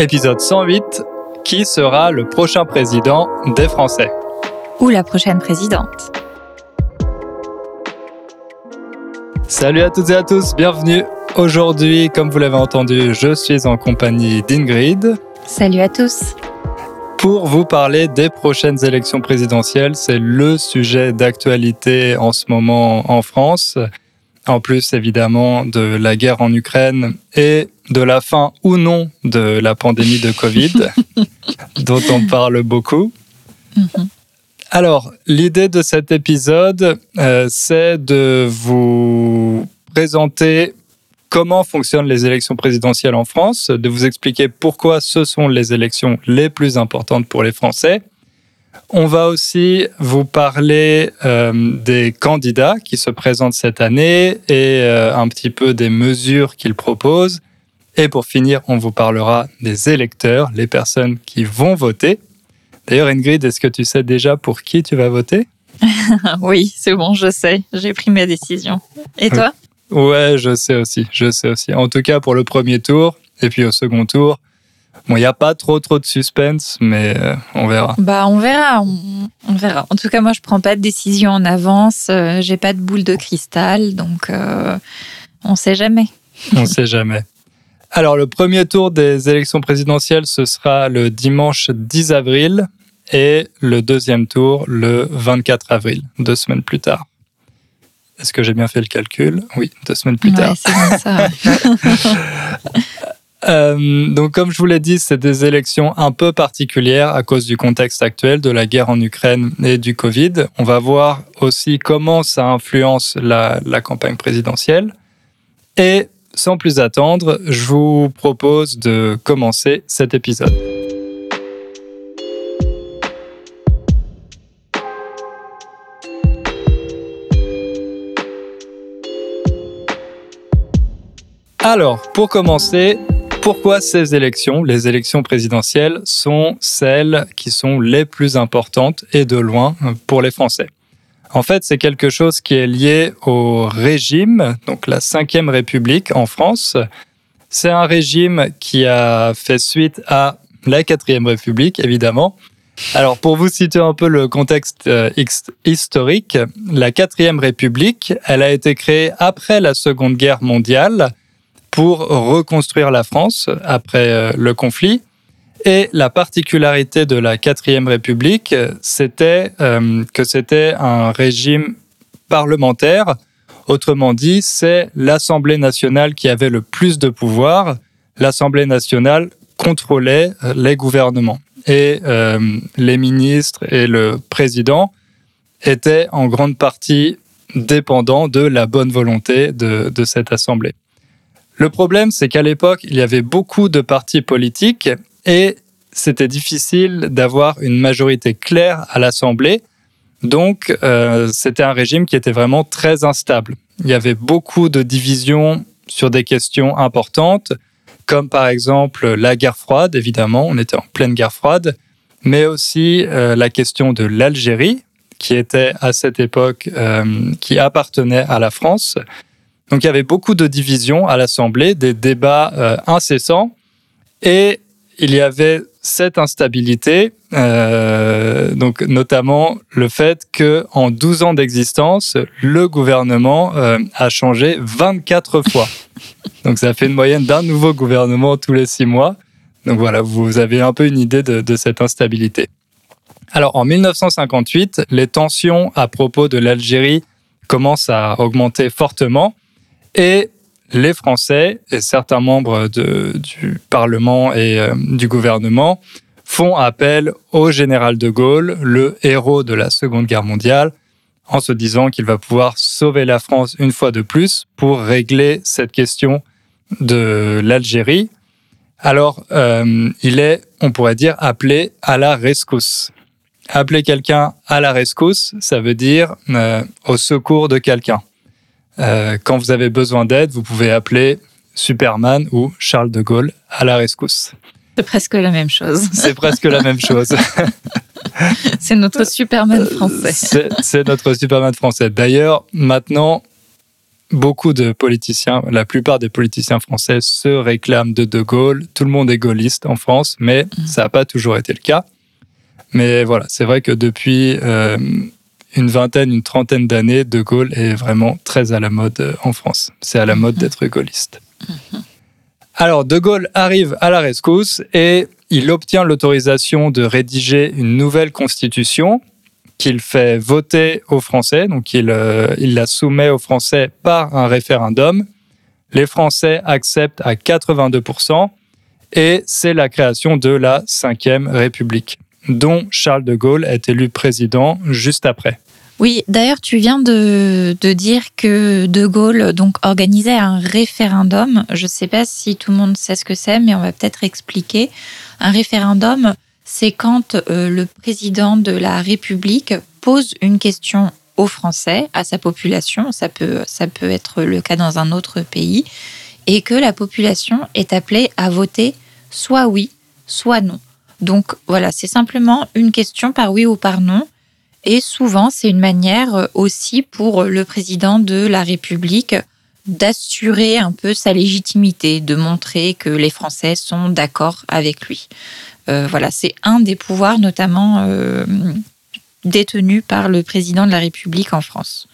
Épisode 108. Qui sera le prochain président des Français Ou la prochaine présidente Salut à toutes et à tous, bienvenue. Aujourd'hui, comme vous l'avez entendu, je suis en compagnie d'Ingrid. Salut à tous Pour vous parler des prochaines élections présidentielles, c'est le sujet d'actualité en ce moment en France. En plus, évidemment, de la guerre en Ukraine et de la fin ou non de la pandémie de Covid, dont on parle beaucoup. Mhm. Alors, l'idée de cet épisode, euh, c'est de vous présenter comment fonctionnent les élections présidentielles en France, de vous expliquer pourquoi ce sont les élections les plus importantes pour les Français. On va aussi vous parler euh, des candidats qui se présentent cette année et euh, un petit peu des mesures qu'ils proposent. Et pour finir, on vous parlera des électeurs, les personnes qui vont voter. D'ailleurs, Ingrid, est-ce que tu sais déjà pour qui tu vas voter? Oui, c'est bon, je sais. J'ai pris ma décision. Et toi? Ouais, je sais aussi, je sais aussi. En tout cas, pour le premier tour, et puis au second tour, bon, il n'y a pas trop trop de suspense, mais euh, on verra. Bah, on verra, on, on verra. En tout cas, moi, je prends pas de décision en avance. euh, J'ai pas de boule de cristal, donc euh, on sait jamais. On ne sait jamais. Alors, le premier tour des élections présidentielles, ce sera le dimanche 10 avril et le deuxième tour le 24 avril, deux semaines plus tard. Est-ce que j'ai bien fait le calcul? Oui, deux semaines plus tard. Ouais, c'est bon ça. Euh, donc, comme je vous l'ai dit, c'est des élections un peu particulières à cause du contexte actuel de la guerre en Ukraine et du Covid. On va voir aussi comment ça influence la, la campagne présidentielle. Et sans plus attendre, je vous propose de commencer cet épisode. Alors, pour commencer, pourquoi ces élections, les élections présidentielles, sont celles qui sont les plus importantes et de loin pour les Français? En fait, c'est quelque chose qui est lié au régime, donc la Ve République en France. C'est un régime qui a fait suite à la Quatrième République, évidemment. Alors, pour vous situer un peu le contexte euh, hist- historique, la Quatrième République, elle a été créée après la Seconde Guerre mondiale pour reconstruire la France après euh, le conflit. Et la particularité de la quatrième République, euh, c'était euh, que c'était un régime parlementaire. Autrement dit, c'est l'Assemblée nationale qui avait le plus de pouvoir. L'Assemblée nationale contrôlait les gouvernements. Et les ministres et le président étaient en grande partie dépendants de la bonne volonté de cette Assemblée. Le problème, c'est qu'à l'époque, il y avait beaucoup de partis politiques et c'était difficile d'avoir une majorité claire à l'Assemblée. Donc, euh, c'était un régime qui était vraiment très instable. Il y avait beaucoup de divisions sur des questions importantes, comme par exemple la guerre froide, évidemment, on était en pleine guerre froide, mais aussi euh, la question de l'Algérie, qui était à cette époque, euh, qui appartenait à la France. Donc il y avait beaucoup de divisions à l'Assemblée, des débats euh, incessants, et il y avait cette instabilité, euh, donc notamment le fait que en 12 ans d'existence, le gouvernement euh, a changé 24 fois. Donc ça fait une moyenne d'un nouveau gouvernement tous les six mois. Donc voilà, vous avez un peu une idée de, de cette instabilité. Alors en 1958, les tensions à propos de l'Algérie commencent à augmenter fortement. Et les Français et certains membres du Parlement et euh, du gouvernement font appel au général de Gaulle, le héros de la Seconde Guerre mondiale, en se disant qu'il va pouvoir sauver la France une fois de plus pour régler cette question de l'Algérie. Alors, euh, il est, on pourrait dire, appelé à la rescousse. Appeler quelqu'un à la rescousse, ça veut dire euh, au secours de quelqu'un. Euh, quand vous avez besoin d'aide, vous pouvez appeler Superman ou Charles de Gaulle à la rescousse. C'est presque la même chose. C'est presque la même chose. C'est notre Superman français. C'est c'est notre Superman français. D'ailleurs, maintenant, beaucoup de politiciens, la plupart des politiciens français se réclament de De Gaulle. Tout le monde est gaulliste en France, mais mmh. ça n'a pas toujours été le cas. Mais voilà, c'est vrai que depuis euh, une vingtaine, une trentaine d'années, De Gaulle est vraiment très à la mode euh, en France. C'est à la mode mmh. d'être gaulliste. Mmh. Alors, De Gaulle arrive à la rescousse et il obtient l'autorisation de rédiger une nouvelle constitution qu'il fait voter aux Français. Donc, il, euh, il la soumet aux Français par un référendum. Les Français acceptent à 82% et c'est la création de la Ve République, dont Charles de Gaulle est élu président juste après. Oui, d'ailleurs, tu viens de, dire que De Gaulle donc organisait un référendum. Je ne sais pas si tout le monde sait ce que c'est, mais on va peut-être expliquer. Un référendum, c'est quand euh, le président de la République pose une question aux Français, à sa population, ça peut, ça peut être le cas dans un autre pays, et que la population est appelée à voter soit oui, soit non. Donc voilà, c'est simplement une question par oui ou par non. Et souvent, c'est une manière euh, aussi pour le président de la République d'assurer un peu sa légitimité, de montrer que les Français sont d'accord avec lui. Euh, voilà, c'est un des pouvoirs notamment euh, détenus par le président de la République en France.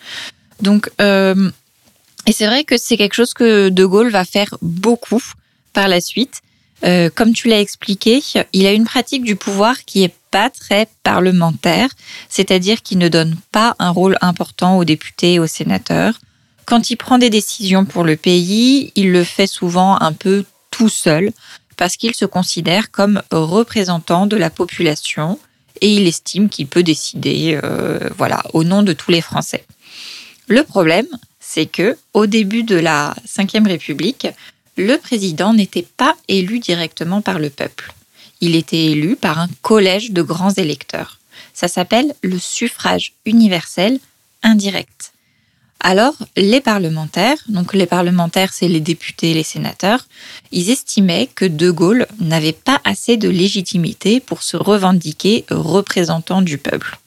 Donc, et c'est vrai que c'est quelque chose que De Gaulle va faire beaucoup par la suite. Euh, comme tu l'as expliqué, il a une pratique du pouvoir qui est pas très parlementaire, c'est-à-dire qu'il ne donne pas un rôle important aux députés et aux sénateurs. Quand il prend des décisions pour le pays, il le fait souvent un peu tout seul, parce qu'il se considère comme représentant de la population et il estime qu'il peut décider, euh, voilà, au nom de tous les Français. Le problème, c'est que au début de la Ve République, le président n'était pas élu directement par le peuple. Il était élu par un collège de grands électeurs. Ça s'appelle le suffrage universel indirect. Alors, les parlementaires, donc les parlementaires, c'est les députés et les sénateurs, ils estimaient que De Gaulle n'avait pas assez de légitimité pour se revendiquer représentant du peuple.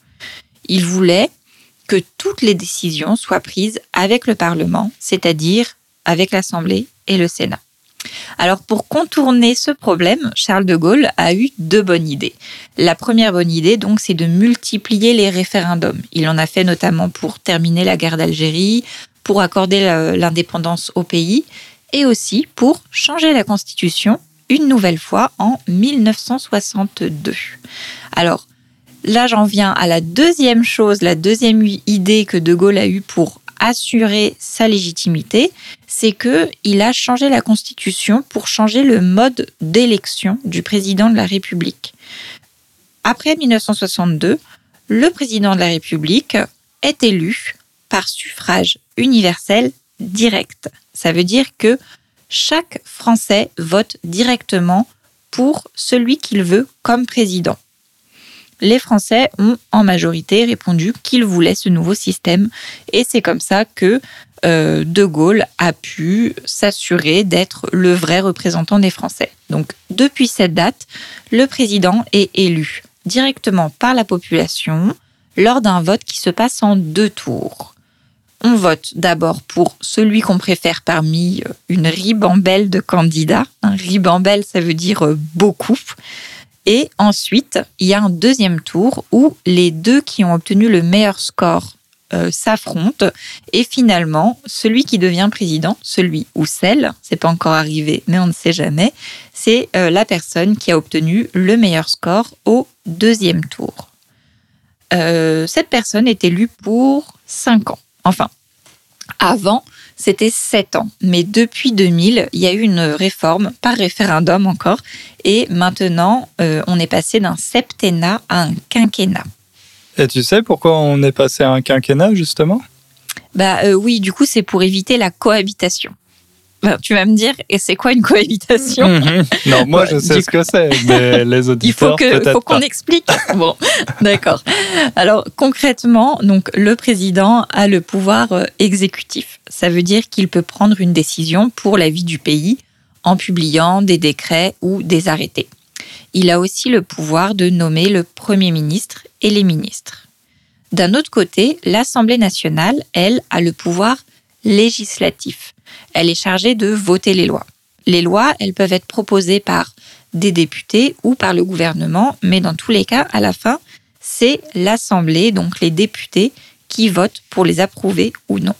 Ils voulaient que toutes les décisions soient prises avec le Parlement, c'est-à-dire avec l'Assemblée et le Sénat. Alors pour contourner ce problème, Charles de Gaulle a eu deux bonnes idées. La première bonne idée, donc, c'est de multiplier les référendums. Il en a fait notamment pour terminer la guerre d'Algérie, pour accorder l'indépendance au pays et aussi pour changer la Constitution une nouvelle fois en 1962. Alors là, j'en viens à la deuxième chose, la deuxième idée que De Gaulle a eue pour assurer sa légitimité, c'est que il a changé la constitution pour changer le mode d'élection du président de la République. Après 1962, le président de la République est élu par suffrage universel direct. Ça veut dire que chaque Français vote directement pour celui qu'il veut comme président les Français ont en majorité répondu qu'ils voulaient ce nouveau système. Et c'est comme ça que euh, De Gaulle a pu s'assurer d'être le vrai représentant des Français. Donc depuis cette date, le président est élu directement par la population lors d'un vote qui se passe en deux tours. On vote d'abord pour celui qu'on préfère parmi euh, une ribambelle de candidats. Ribambelle, ça veut dire euh, beaucoup. Et ensuite, il y a un deuxième tour où les deux qui ont obtenu le meilleur score euh, s'affrontent et finalement, celui qui devient président, celui ou celle, c'est pas encore arrivé, mais on ne sait jamais, c'est euh, la personne qui a obtenu le meilleur score au deuxième tour. Euh, cette personne est élue pour 5 ans. Enfin, avant, c'était 7 ans. Mais depuis 2000, il y a eu une réforme, par référendum encore, et maintenant, euh, on est passé d'un septennat à un quinquennat. Et tu sais pourquoi on est passé à un quinquennat, justement? Bah euh, oui, du coup, c'est pour éviter la cohabitation. Ben, tu vas me dire, et c'est quoi une cohabitation mhm. Non, moi je sais ce que c'est, mais les auditeurs Il faut qu'on explique. bon, d'accord. Alors concrètement, donc le président a le pouvoir euh, exécutif. Ça veut dire qu'il peut prendre une décision pour la vie du pays en publiant des décrets ou des arrêtés. Il a aussi le pouvoir de nommer le Premier ministre et les ministres. D'un autre côté, l'Assemblée nationale, elle, a le pouvoir législatif. Elle est chargée de voter les lois. Les lois, elles peuvent être proposées par des députés ou par le gouvernement, mais dans tous les cas, à la fin, c'est l'Assemblée, donc les députés, qui votent pour les approuver ou non.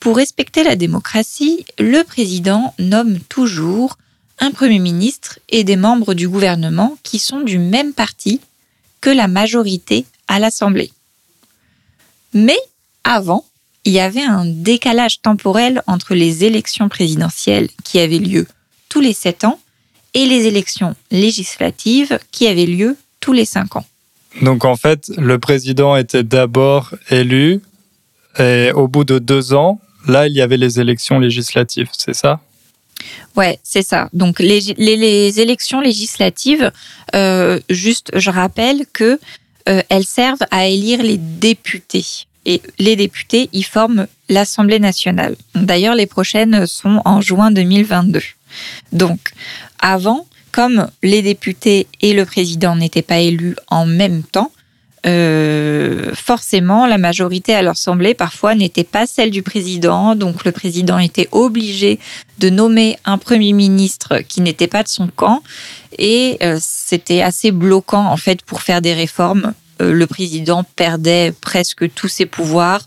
Pour respecter la démocratie, le président nomme toujours un Premier ministre et des membres du gouvernement qui sont du même parti que la majorité à l'Assemblée. Mais avant, il y avait un décalage temporel entre les élections présidentielles qui avaient lieu tous les sept ans et les élections législatives qui avaient lieu tous les cinq ans. Donc en fait, le président était d'abord élu et au bout de deux ans, là, il y avait les élections législatives, c'est ça? Ouais, c'est ça. Donc les, les, élections législatives, euh, juste, je rappelle que euh, elles servent à élire les députés. Et les députés, ils forment l'Assemblée nationale. D'ailleurs, les prochaines sont en juin 2022. Donc, avant, comme les députés et le président n'étaient pas élus en même temps, euh, forcément, la majorité à l'Assemblée parfois n'était pas celle du président, donc le président était obligé de nommer un premier ministre qui n'était pas de son camp, et euh, c'était assez bloquant en fait pour faire des réformes. Euh, le président perdait presque tous ses pouvoirs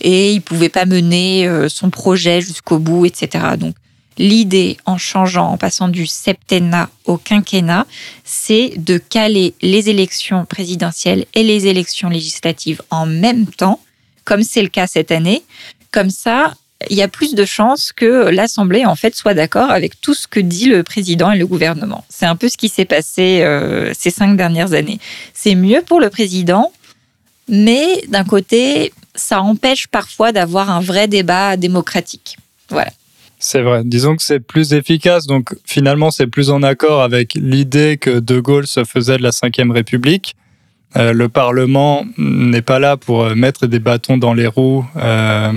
et il pouvait pas mener son projet jusqu'au bout, etc. Donc L'idée, en changeant, en passant du septennat au quinquennat, c'est de caler les élections présidentielles et les élections législatives en même temps, comme c'est le cas cette année. Comme ça, il y a plus de chances que l'Assemblée en fait soit d'accord avec tout ce que dit le président et le gouvernement. C'est un peu ce qui s'est passé euh, ces cinq dernières années. C'est mieux pour le président, mais d'un côté, ça empêche parfois d'avoir un vrai débat démocratique. Voilà. C'est vrai. Disons que c'est plus efficace. Donc finalement, c'est plus en accord avec l'idée que De Gaulle se faisait de la Ve République. Euh, le Parlement n'est pas là pour euh, mettre des bâtons dans les roues euh,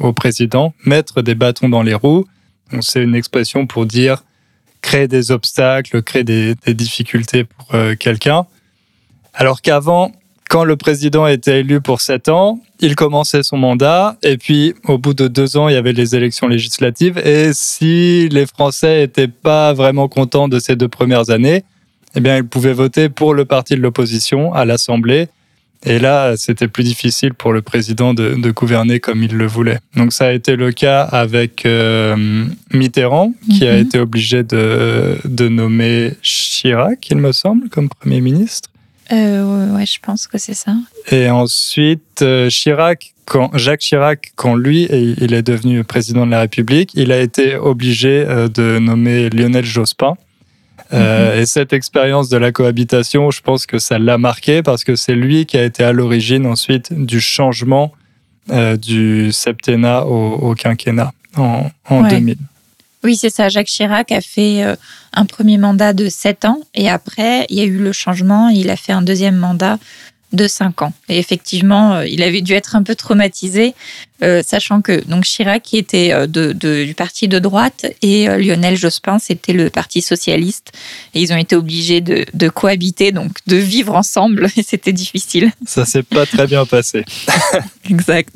au, président. Mettre des bâtons dans les roues, c'est une expression pour dire créer des obstacles, créer des, des difficultés pour quelqu'un. Alors qu'avant, quand le président était élu pour sept ans, il commençait son mandat et puis au bout de deux ans, il y avait les élections législatives. Et si les Français n'étaient pas vraiment contents de ces deux premières années, eh bien, ils pouvaient voter pour le parti de l'opposition à l'Assemblée. Et là, c'était plus difficile pour le président de, gouverner comme il le voulait. Donc ça a été le cas avec euh, Mitterrand, qui a mhm. été obligé de, de nommer Chirac, il me semble, comme Premier ministre. Euh, ouais, je pense que c'est ça. Et ensuite, euh, Chirac, quand, Jacques Chirac, quand lui il est devenu président de la République, il a été obligé euh, de nommer Lionel Jospin. Euh. Et cette expérience de la cohabitation, je pense que ça l'a marqué parce que c'est lui qui a été à l'origine ensuite du changement du septennat au, quinquennat en, en 2000. Oui, c'est ça. Jacques Chirac a fait euh, un premier mandat de 7 ans et après, il y a eu le changement. Il a fait un deuxième mandat de 5 ans. Et effectivement, euh, il avait dû être un peu traumatisé, euh, sachant que donc Chirac qui était de, du parti de droite et Lionel Jospin, c'était le parti socialiste. Et ils ont été obligés de, de cohabiter, donc de vivre ensemble. Et c'était difficile. Ça s'est pas très bien passé. exact.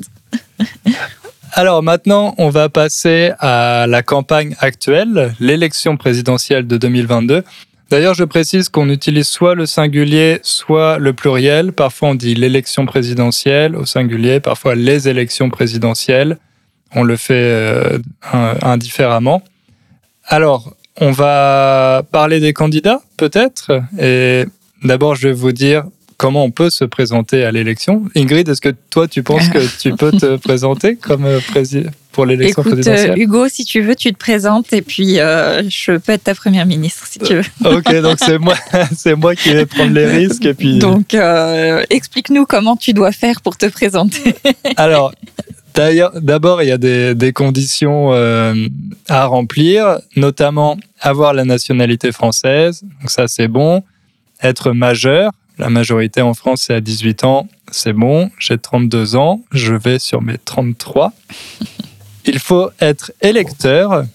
Alors maintenant, on va passer à la campagne actuelle, l'élection présidentielle de 2022. D'ailleurs, je précise qu'on utilise soit le singulier, soit le pluriel. Parfois, on dit l'élection présidentielle au singulier, parfois les élections présidentielles. On le fait euh, indifféremment. Alors, on va parler des candidats, peut-être. Et d'abord, je vais vous dire comment on peut se présenter à l'élection. Ingrid, est-ce que toi, tu penses que tu peux te présenter comme euh, président pour l'élection euh, présidentielle? Hugo, si tu veux, tu te présentes et puis euh, je peux être ta première ministre si tu veux. ok, donc c'est moi, c'est moi qui vais prendre les risques et puis. Donc, explique-nous comment tu dois faire pour te présenter. Alors. D'abord, il y a des, des conditions à remplir, notamment avoir la nationalité française. Donc ça, c'est bon. Être majeur, la majorité en France, c'est à 18 ans. C'est bon, j'ai 32 ans, je vais sur mes 33. Il faut être électeur.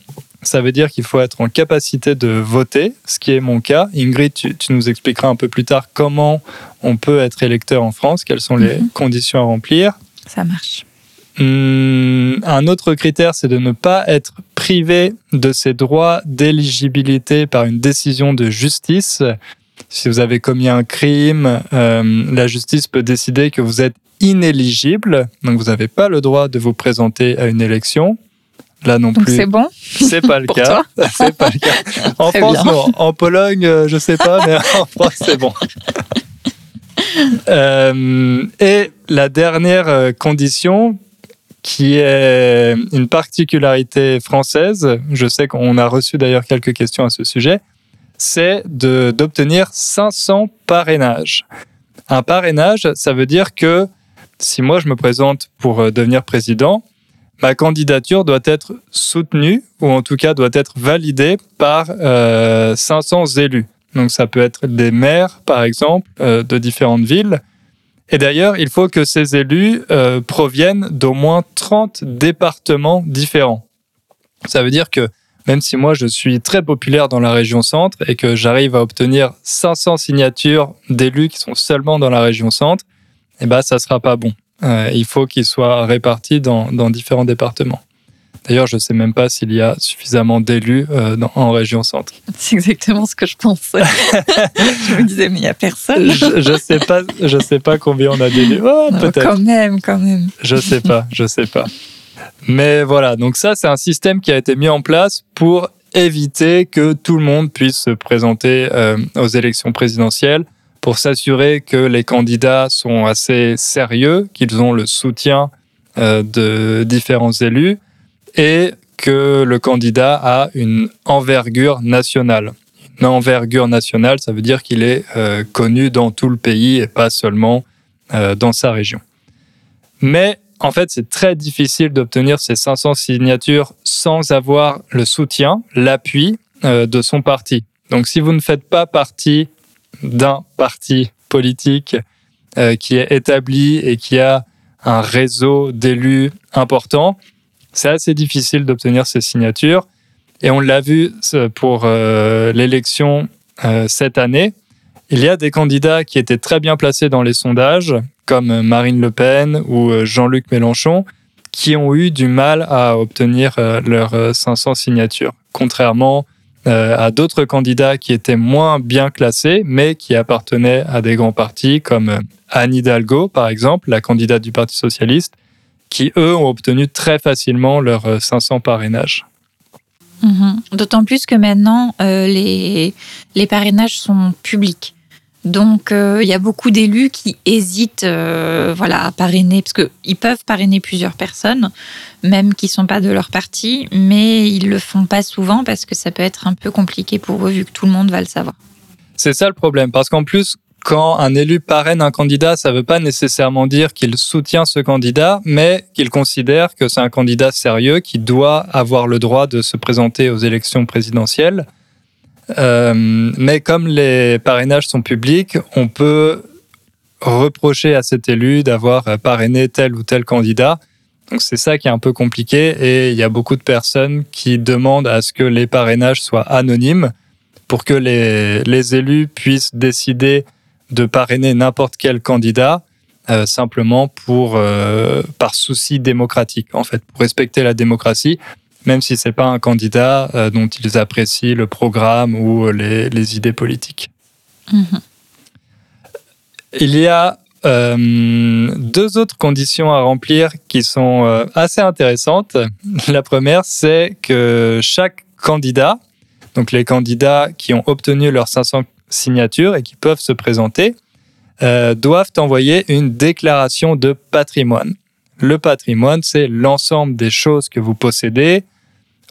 Ça veut dire qu'il faut être en capacité de voter, ce qui est mon cas. Ingrid, tu, nous expliqueras un peu plus tard comment on peut être électeur en France, quelles sont les mhm. conditions à remplir. Ça marche. Hmm, un autre critère, c'est de ne pas être privé de ses droits d'éligibilité par une décision de justice. Si vous avez commis un crime, euh, la justice peut décider que vous êtes inéligible, donc vous n'avez pas le droit de vous présenter à une élection. Là non Donc plus. c'est bon C'est pas le Pour cas. C'est pas le cas. En Très France, non. En Pologne, euh, je sais pas, mais en France, c'est bon. Euh, et la dernière condition, qui est une particularité française, je sais qu'on a reçu d'ailleurs quelques questions à ce sujet, c'est d'obtenir 500 parrainages. Un parrainage, ça veut dire que si moi je me présente pour euh, devenir président, ma candidature doit être soutenue ou en tout cas doit être validée par euh, 500 élus. Donc ça peut être des maires, par exemple, euh, de différentes villes. Et d'ailleurs, il faut que ces élus euh, proviennent d'au moins 30 départements différents. Ça veut dire que même si moi je suis très populaire dans la région centre et que j'arrive à obtenir 500 signatures d'élus qui sont seulement dans la région centre, eh ben ça sera pas bon. Euh, il faut qu'ils soient répartis dans, dans différents départements. D'ailleurs, je ne sais même pas s'il y a suffisamment d'élus euh, en région centre. C'est exactement ce que je pensais. je me disais, mais il n'y a personne. Je ne sais pas, je sais pas combien on a d'élus. Oh, Peut-être. quand même, quand même. Je sais pas, je sais pas. Mais voilà, donc ça, c'est un système qui a été mis en place pour éviter que tout le monde puisse se présenter euh, aux élections présidentielles, pour s'assurer que les candidats sont assez sérieux, qu'ils ont le soutien euh, de différents élus et que le candidat a une envergure nationale. Une envergure nationale, ça veut dire qu'il est euh, connu dans tout le pays et pas seulement dans sa région. Mais en fait, c'est très difficile d'obtenir ces 500 signatures sans avoir le soutien, l'appui euh, de son parti. Donc si vous ne faites pas partie d'un parti politique euh, qui est établi et qui a un réseau d'élus important, c'est assez difficile d'obtenir ces signatures. Et on l'a vu ce- pour euh, l'élection euh, cette année. Il y a des candidats qui étaient très bien placés dans les sondages, comme Marine Le Pen ou euh, Jean-Luc Mélenchon, qui ont eu du mal à obtenir euh, leurs euh, 500 signatures, contrairement euh, à d'autres candidats qui étaient moins bien classés, mais qui appartenaient à des grands partis, comme euh, Anne Hidalgo, par exemple, la candidate du Parti socialiste, qui, eux, ont obtenu très facilement leurs euh, 500 parrainages. Mhm. D'autant plus que maintenant, euh, les parrainages sont publics. Donc, euh, il y a beaucoup d'élus qui hésitent euh, voilà, à parrainer, parce qu'ils peuvent parrainer plusieurs personnes, même qui ne sont pas de leur parti, mais ils le font pas souvent parce que ça peut être un peu compliqué pour eux, vu que tout le monde va le savoir. C'est ça le problème, parce qu'en plus, quand un élu parraine un candidat, ça ne veut pas nécessairement dire qu'il soutient ce candidat, mais qu'il considère que c'est un candidat sérieux qui doit avoir le droit de se présenter aux élections présidentielles. Euh, mais comme les parrainages sont publics, on peut reprocher à cet élu d'avoir parrainé tel ou tel candidat. Donc c'est ça qui est un peu compliqué et il y a beaucoup de personnes qui demandent à ce que les parrainages soient anonymes pour que les, les élus puissent décider de parrainer n'importe quel candidat euh, simplement pour euh, par souci démocratique en fait pour respecter la démocratie même si c'est pas un candidat euh, dont ils apprécient le programme ou les, les idées politiques. Mhm. Il y a euh, deux autres conditions à remplir qui sont euh, assez intéressantes. La première, c'est que chaque candidat, donc les candidats qui ont obtenu leurs 500 signatures et qui peuvent se présenter, doivent envoyer une déclaration de patrimoine. Le patrimoine, c'est l'ensemble des choses que vous possédez,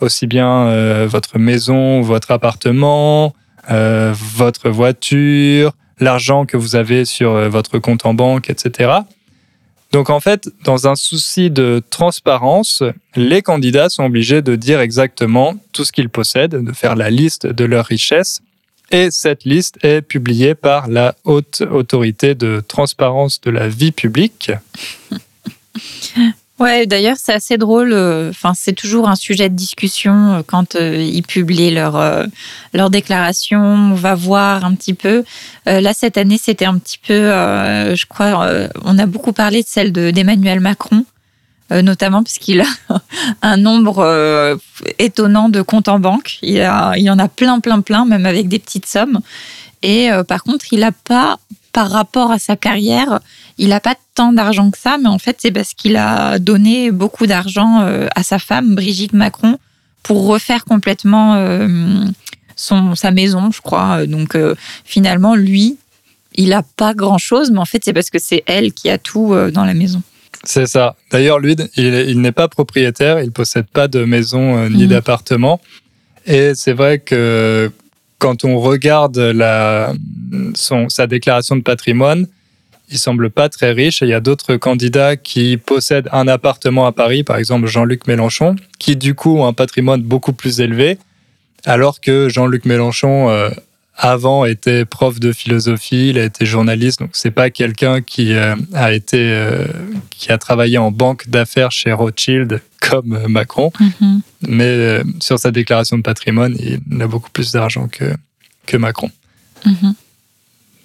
aussi bien euh, votre maison, votre appartement, euh, votre voiture, l'argent que vous avez sur euh, votre compte en banque, etc. Donc en fait, dans un souci de transparence, les candidats sont obligés de dire exactement tout ce qu'ils possèdent, de faire la liste de leurs richesses. Et cette liste est publiée par la haute autorité de transparence de la vie publique. Ouais, d'ailleurs, c'est assez drôle. euh, Enfin, c'est toujours un sujet de discussion euh, quand euh, ils publient leur, euh, leur déclaration. On va voir un petit peu. Là, cette année, c'était un petit peu, je crois, on a beaucoup parlé de celle de- d'Emmanuel Macron. notamment parce qu'il a un nombre étonnant de comptes en banque. Il, a, il y en a plein, plein, plein, même avec des petites sommes. Et par contre, il n'a pas, par rapport à sa carrière, il n'a pas tant d'argent que ça, mais en fait, c'est parce qu'il a donné beaucoup d'argent à sa femme, Brigitte Macron, pour refaire complètement son, sa maison, je crois. Donc finalement, lui, il n'a pas grand-chose, mais en fait, c'est parce que c'est elle qui a tout euh, dans la maison. C'est ça. D'ailleurs, lui, il, n'est pas propriétaire, il possède pas de maison euh, ni mhm. d'appartement. Et c'est vrai que quand on regarde la, son, sa déclaration de patrimoine, il semble pas très riche. Et il y a d'autres candidats qui possèdent un appartement à Paris, par exemple Jean-Luc Mélenchon, qui du coup ont un patrimoine beaucoup plus élevé, alors que Jean-Luc Mélenchon euh, avant était prof de philosophie, il a été journaliste, donc c'est pas quelqu'un qui euh, a été euh, qui a travaillé en banque d'affaires chez Rothschild comme Macron, mm-hmm. mais sur sa déclaration de patrimoine, il a beaucoup plus d'argent que que Macron. Mm-hmm.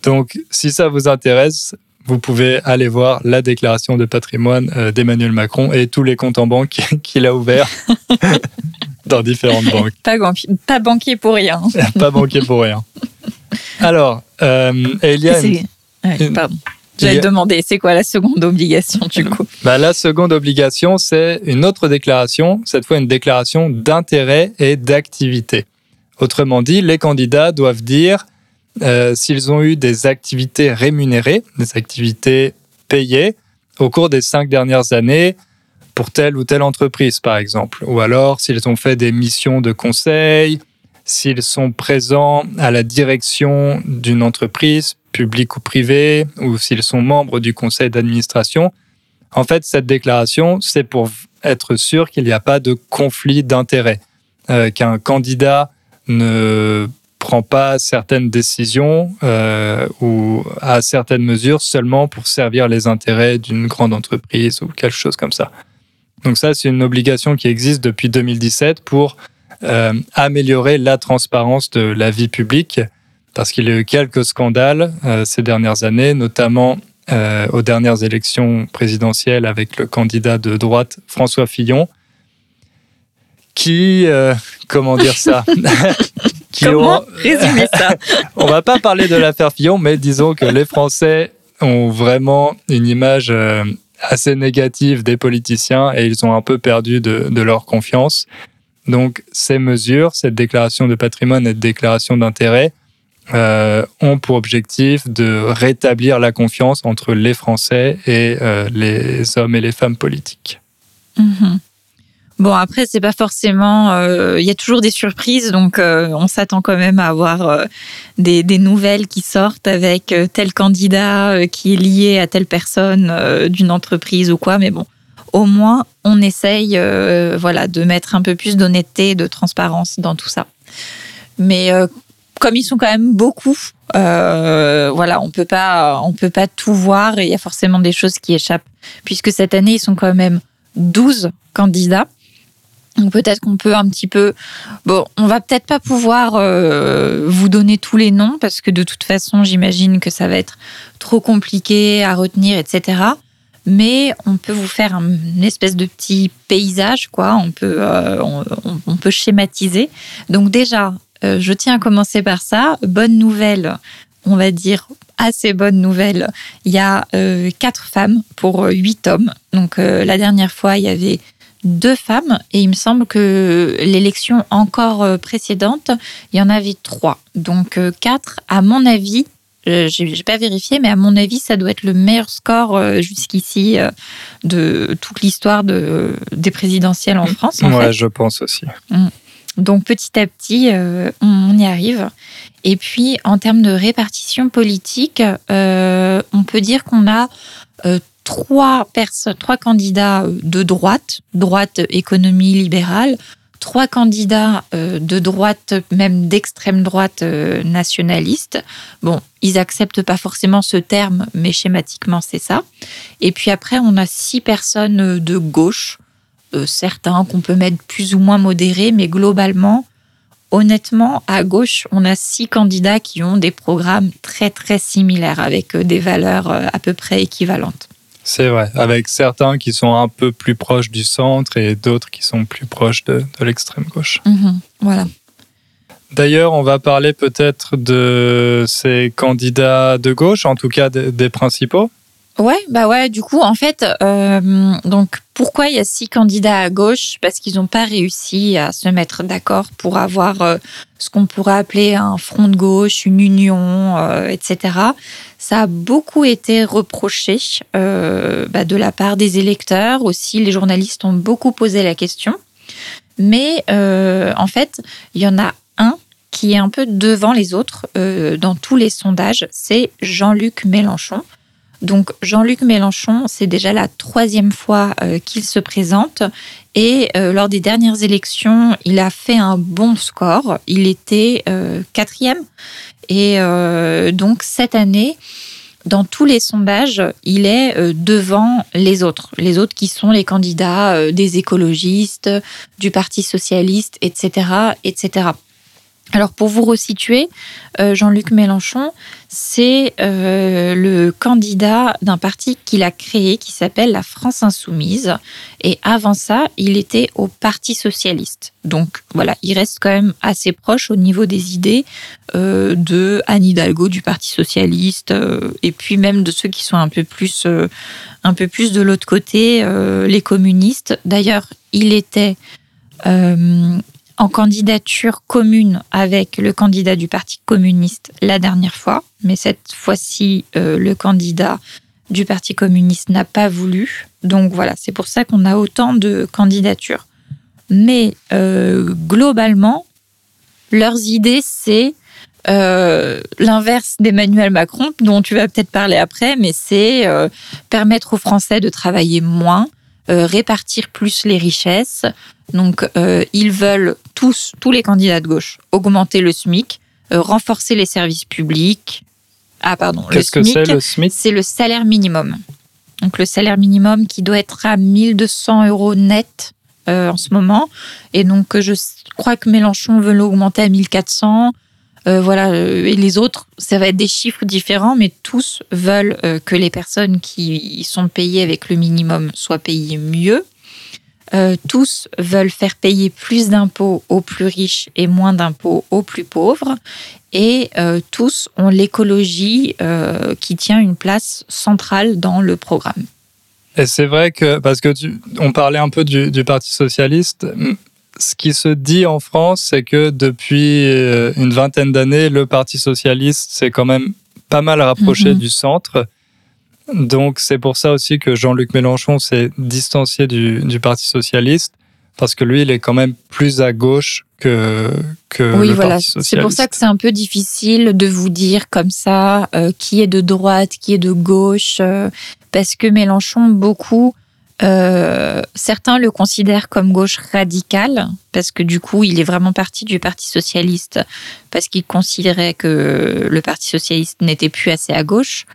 Donc, si ça vous intéresse, vous pouvez aller voir la déclaration de patrimoine d'Emmanuel Macron et tous les comptes en banque qu'il a ouverts dans différentes banques. Pas, banquier pour rien. pas banquier pour rien. Alors, euh, il y a pardon. J'allais demander, c'est quoi la seconde obligation du coup? Bah, La seconde obligation, c'est une autre déclaration, cette fois une déclaration d'intérêt et d'activité. Autrement dit, les candidats doivent dire euh, s'ils ont eu des activités rémunérées, des activités payées au cours des cinq dernières années, pour telle ou telle entreprise, par exemple. Ou alors s'ils ont fait des missions de conseil, s'ils sont présents à la direction d'une entreprise, publique ou privée, ou s'ils sont membres du conseil d'administration. En fait, cette déclaration, c'est pour être sûr qu'il n'y a pas de conflit d'intérêts, euh, qu'un candidat ne prend pas certaines décisions euh, ou a certaines mesures seulement pour servir les intérêts d'une grande entreprise ou quelque chose comme ça. Donc ça, c'est une obligation qui existe depuis 2017 pour euh, améliorer la transparence de la vie publique, parce qu'il y a eu quelques scandales euh, ces dernières années, notamment aux dernières élections présidentielles avec le candidat de droite François Fillon, qui, comment dire ça? Comment résumer ça On va pas parler de l'affaire Fillon, mais disons que les Français ont vraiment une image assez négative des politiciens et ils ont un peu perdu de, leur confiance. Donc ces mesures, cette déclaration de patrimoine et de déclaration d'intérêt, euh, ont pour objectif de rétablir la confiance entre les Français et euh, les hommes et les femmes politiques. Mhm. Bon, après, c'est pas forcément. Euh, il y a toujours des surprises, donc euh, on s'attend quand même à avoir euh, des, des, nouvelles qui sortent avec tel candidat qui est lié à telle personne d'une entreprise ou quoi. Mais bon, au moins, on essaye voilà, de mettre un peu plus d'honnêteté, de transparence dans tout ça. Mais comme ils sont quand même beaucoup, voilà, on peut pas, on peut pas tout voir et il y a forcément des choses qui échappent. Puisque cette année, ils sont quand même 12 candidats. Donc peut-être qu'on peut un petit peu. Bon, on va peut-être pas pouvoir euh, vous donner tous les noms parce que de toute façon, j'imagine que ça va être trop compliqué à retenir, etc. Mais on peut vous faire une espèce de petit paysage, quoi. On peut, euh, on, peut schématiser. Donc déjà, euh, je tiens à commencer par ça. Bonne nouvelle, on va dire assez bonne nouvelle. Il y a quatre femmes pour huit hommes. Donc la dernière fois, il y avait deux femmes et il me semble que l'élection encore euh, précédente, il y en avait trois. Donc euh, quatre, à mon avis, euh, je n'ai pas vérifié, mais à mon avis, ça doit être le meilleur score jusqu'ici de toute l'histoire de, des présidentielles en France. Oui, je pense aussi. Mm. Donc petit à petit, on y arrive. Et puis, en termes de répartition politique, on peut dire qu'on a trois personnes, trois candidats euh, de droite, droite économie libérale, trois candidats euh, de droite, même d'extrême droite euh, nationaliste. Bon, ils acceptent pas forcément ce terme, mais schématiquement c'est ça. Et puis après, on a six personnes de gauche, certains qu'on peut mettre plus ou moins modérés, mais globalement, honnêtement, à gauche, on a six candidats qui ont des programmes très très similaires avec des valeurs à peu près équivalentes. C'est vrai, avec certains qui sont un peu plus proches du centre et d'autres qui sont plus proches de, l'extrême gauche. Mhm, voilà. D'ailleurs, on va parler peut-être de ces candidats de gauche, en tout cas des principaux. Ouais, bah ouais, du coup, en fait, euh, donc pourquoi il y a six candidats à gauche? Parce qu'ils n'ont pas réussi à se mettre d'accord pour avoir euh, ce qu'on pourrait appeler un front de gauche, une union, euh, etc. Ça a beaucoup été reproché bah, de la part des électeurs. Aussi, les journalistes ont beaucoup posé la question. Mais en fait, il y en a un qui est un peu devant les autres dans tous les sondages, c'est Jean-Luc Mélenchon. Donc Jean-Luc Mélenchon, c'est déjà la troisième fois euh, qu'il se présente et euh, lors des dernières élections, il a fait un bon score. Il était euh, quatrième et donc cette année, dans tous les sondages, il est devant les autres, les autres qui sont les candidats des écologistes, du Parti socialiste, etc., etc. Alors pour vous resituer, euh, Jean-Luc Mélenchon, c'est euh, le candidat d'un parti qu'il a créé qui s'appelle la France Insoumise. Et avant ça, il était au Parti Socialiste. Donc voilà, il reste quand même assez proche au niveau des idées euh, de Anne Hidalgo du Parti Socialiste et puis même de ceux qui sont un peu plus, un peu plus de l'autre côté, les communistes. D'ailleurs, il était en candidature commune avec le candidat du Parti communiste la dernière fois, mais cette fois-ci, euh, le candidat du Parti communiste n'a pas voulu. Donc voilà, c'est pour ça qu'on a autant de candidatures. Mais euh, globalement, leurs idées, c'est euh, l'inverse d'Emmanuel Macron, dont tu vas peut-être parler après, mais c'est permettre aux Français de travailler moins, répartir plus les richesses, donc, ils veulent tous, tous les candidats de gauche, augmenter le SMIC, euh, renforcer les services publics. Ah, pardon. Qu'est-ce que c'est le SMIC C'est le salaire minimum. Donc, le salaire minimum qui doit être à 1200 euros net euh, en ce moment. Et donc, je crois que Mélenchon veut l'augmenter à 1400. voilà, et les autres, ça va être des chiffres différents, mais tous veulent que les personnes qui sont payées avec le minimum soient payées mieux. Euh, tous veulent faire payer plus d'impôts aux plus riches et moins d'impôts aux plus pauvres. Et euh, tous ont l'écologie euh, qui tient une place centrale dans le programme. Et c'est vrai que, parce que on parlait un peu du, Parti socialiste, ce qui se dit en France, c'est que depuis une vingtaine d'années, le Parti socialiste s'est quand même pas mal rapproché mm-hmm. du centre. Donc c'est pour ça aussi que Jean-Luc Mélenchon s'est distancié du, Parti socialiste, parce que lui, il est quand même plus à gauche que, que oui, le voilà. Parti socialiste. C'est pour ça que c'est un peu difficile de vous dire comme ça euh, qui est de droite, qui est de gauche, euh, parce que Mélenchon, beaucoup, euh, certains le considèrent comme gauche radicale, parce que du coup, il est vraiment parti du Parti socialiste, parce qu'il considérait que le Parti socialiste n'était plus assez à gauche.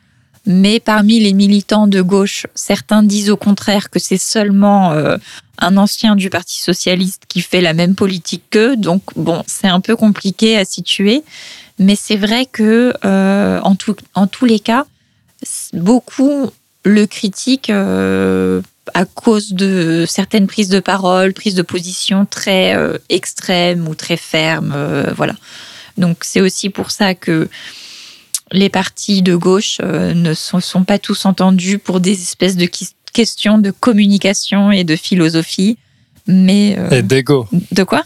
Mais parmi les militants de gauche, certains disent au contraire que c'est seulement euh, un ancien du Parti socialiste qui fait la même politique qu'eux. Donc bon, c'est un peu compliqué à situer. Mais c'est vrai que euh, en, en tous les cas, beaucoup le critiquent euh, à cause de certaines prises de parole, prises de position très extrêmes ou très fermes. voilà. Donc c'est aussi pour ça que les partis de gauche euh, ne sont, pas tous entendus pour des espèces de questions de communication et de philosophie. Mais, euh, et d'ego. De quoi?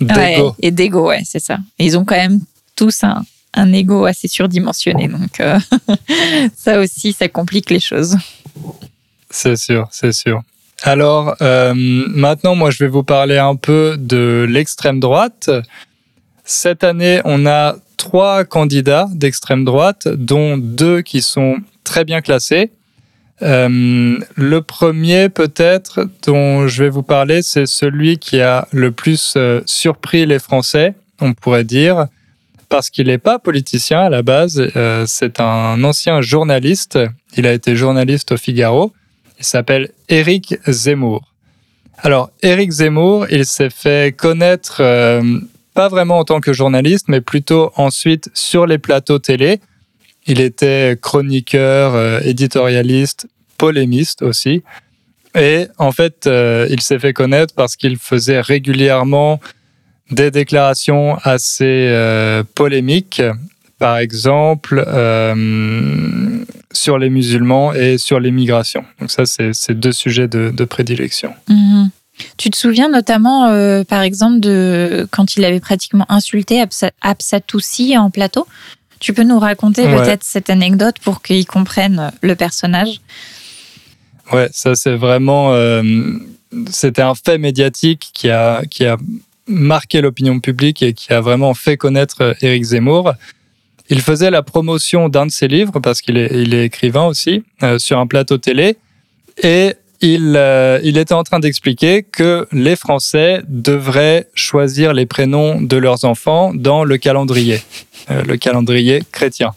D'ego. et d'ego, ouais, c'est ça. ils ont quand même tous un, un ego assez surdimensionné. Donc, euh, ça aussi, ça complique les choses. C'est sûr, c'est sûr. Alors, maintenant, moi, je vais vous parler un peu de l'extrême droite. Cette année, on a trois candidats d'extrême droite, dont deux qui sont très bien classés. Euh, le premier, peut-être, dont je vais vous parler, c'est celui qui a le plus euh, surpris les Français, on pourrait dire, parce qu'il n'est pas politicien à la base. Euh, c'est un ancien journaliste. Il a été journaliste au Figaro. Il s'appelle Éric Zemmour. Alors, Éric Zemmour, il s'est fait connaître pas vraiment en tant que journaliste, mais plutôt ensuite sur les plateaux télé. Il était chroniqueur, euh, éditorialiste, polémiste aussi. Et en fait, euh, il s'est fait connaître parce qu'il faisait régulièrement des déclarations assez euh, polémiques, par exemple sur les musulmans et sur l'immigration. Donc ça, c'est deux sujets de, prédilection. Mhm. Tu te souviens notamment, par exemple, de quand il avait pratiquement insulté Absatoussi en plateau? Tu peux nous raconter peut-être cette anecdote pour qu'ils comprennent le personnage? Ouais, ça c'est vraiment, euh, c'était un fait médiatique qui a qui a marqué l'opinion publique et qui a vraiment fait connaître euh, Éric Zemmour. Il faisait la promotion d'un de ses livres parce qu'il est, il est écrivain aussi euh, sur un plateau télé et il, il était en train d'expliquer que les Français devraient choisir les prénoms de leurs enfants dans le calendrier, le calendrier chrétien.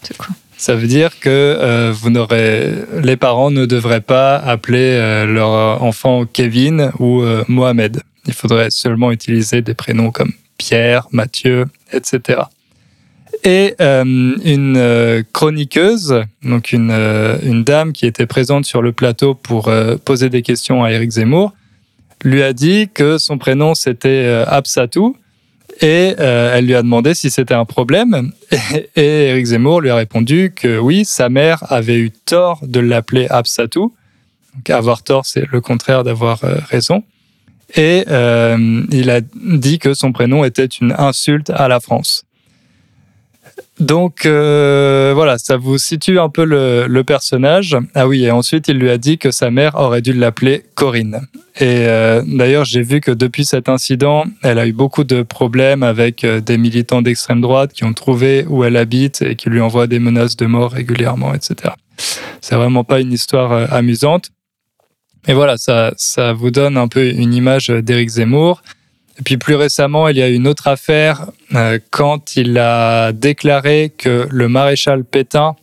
Ça veut dire que euh, vous n'aurez, les parents ne devraient pas appeler euh, leur enfant Kevin ou euh, Mohamed. Il faudrait seulement utiliser des prénoms comme Pierre, Mathieu, etc. Et une chroniqueuse, donc une, une dame qui était présente sur le plateau pour poser des questions à Eric Zemmour, lui a dit que son prénom c'était Absatou et euh, elle lui a demandé si c'était un problème. Et, Eric Zemmour lui a répondu que oui, sa mère avait eu tort de l'appeler Absatou. Donc avoir tort, c'est le contraire d'avoir euh, raison. Et euh, il a dit que son prénom était une insulte à la France. Donc euh, voilà, ça vous situe un peu le, personnage. Ah oui, et ensuite il lui a dit que sa mère aurait dû l'appeler Corinne. Et euh, d'ailleurs, j'ai vu que depuis cet incident, elle a eu beaucoup de problèmes avec euh, des militants d'extrême droite qui ont trouvé où elle habite et qui lui envoient des menaces de mort régulièrement, etc. C'est vraiment pas une histoire amusante. Mais voilà, ça, ça vous donne un peu une image d'Éric Zemmour. Et puis plus récemment, il y a une autre affaire euh, quand il a déclaré que le maréchal Pétain,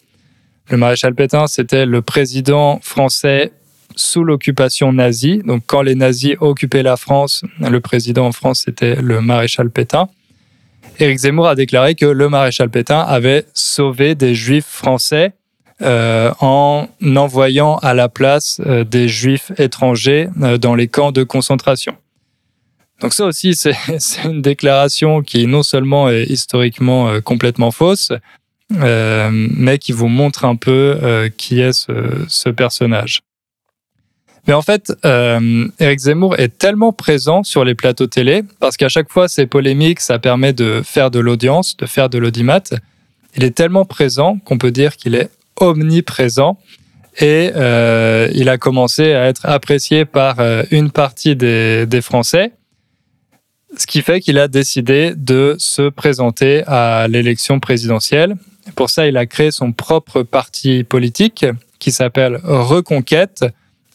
le maréchal Pétain, c'était le président français sous l'occupation nazie. Donc quand les nazis occupaient la France, le président en France, c'était le maréchal Pétain. Éric Zemmour a déclaré que le maréchal Pétain avait sauvé des juifs français euh, en envoyant à la place euh, des juifs étrangers dans les camps de concentration. Donc ça aussi, c'est une déclaration qui non seulement est historiquement euh, complètement fausse, euh, mais qui vous montre un peu euh, qui est ce, personnage. Mais en fait, Eric Zemmour est tellement présent sur les plateaux télé, parce qu'à chaque fois, ces polémiques, ça permet de faire de l'audience, de faire de l'audimat. Il est tellement présent qu'on peut dire qu'il est omniprésent. Et il a commencé à être apprécié par une partie des Français ce qui fait qu'il a décidé de se présenter à l'élection présidentielle. Pour ça, il a créé son propre parti politique qui s'appelle Reconquête,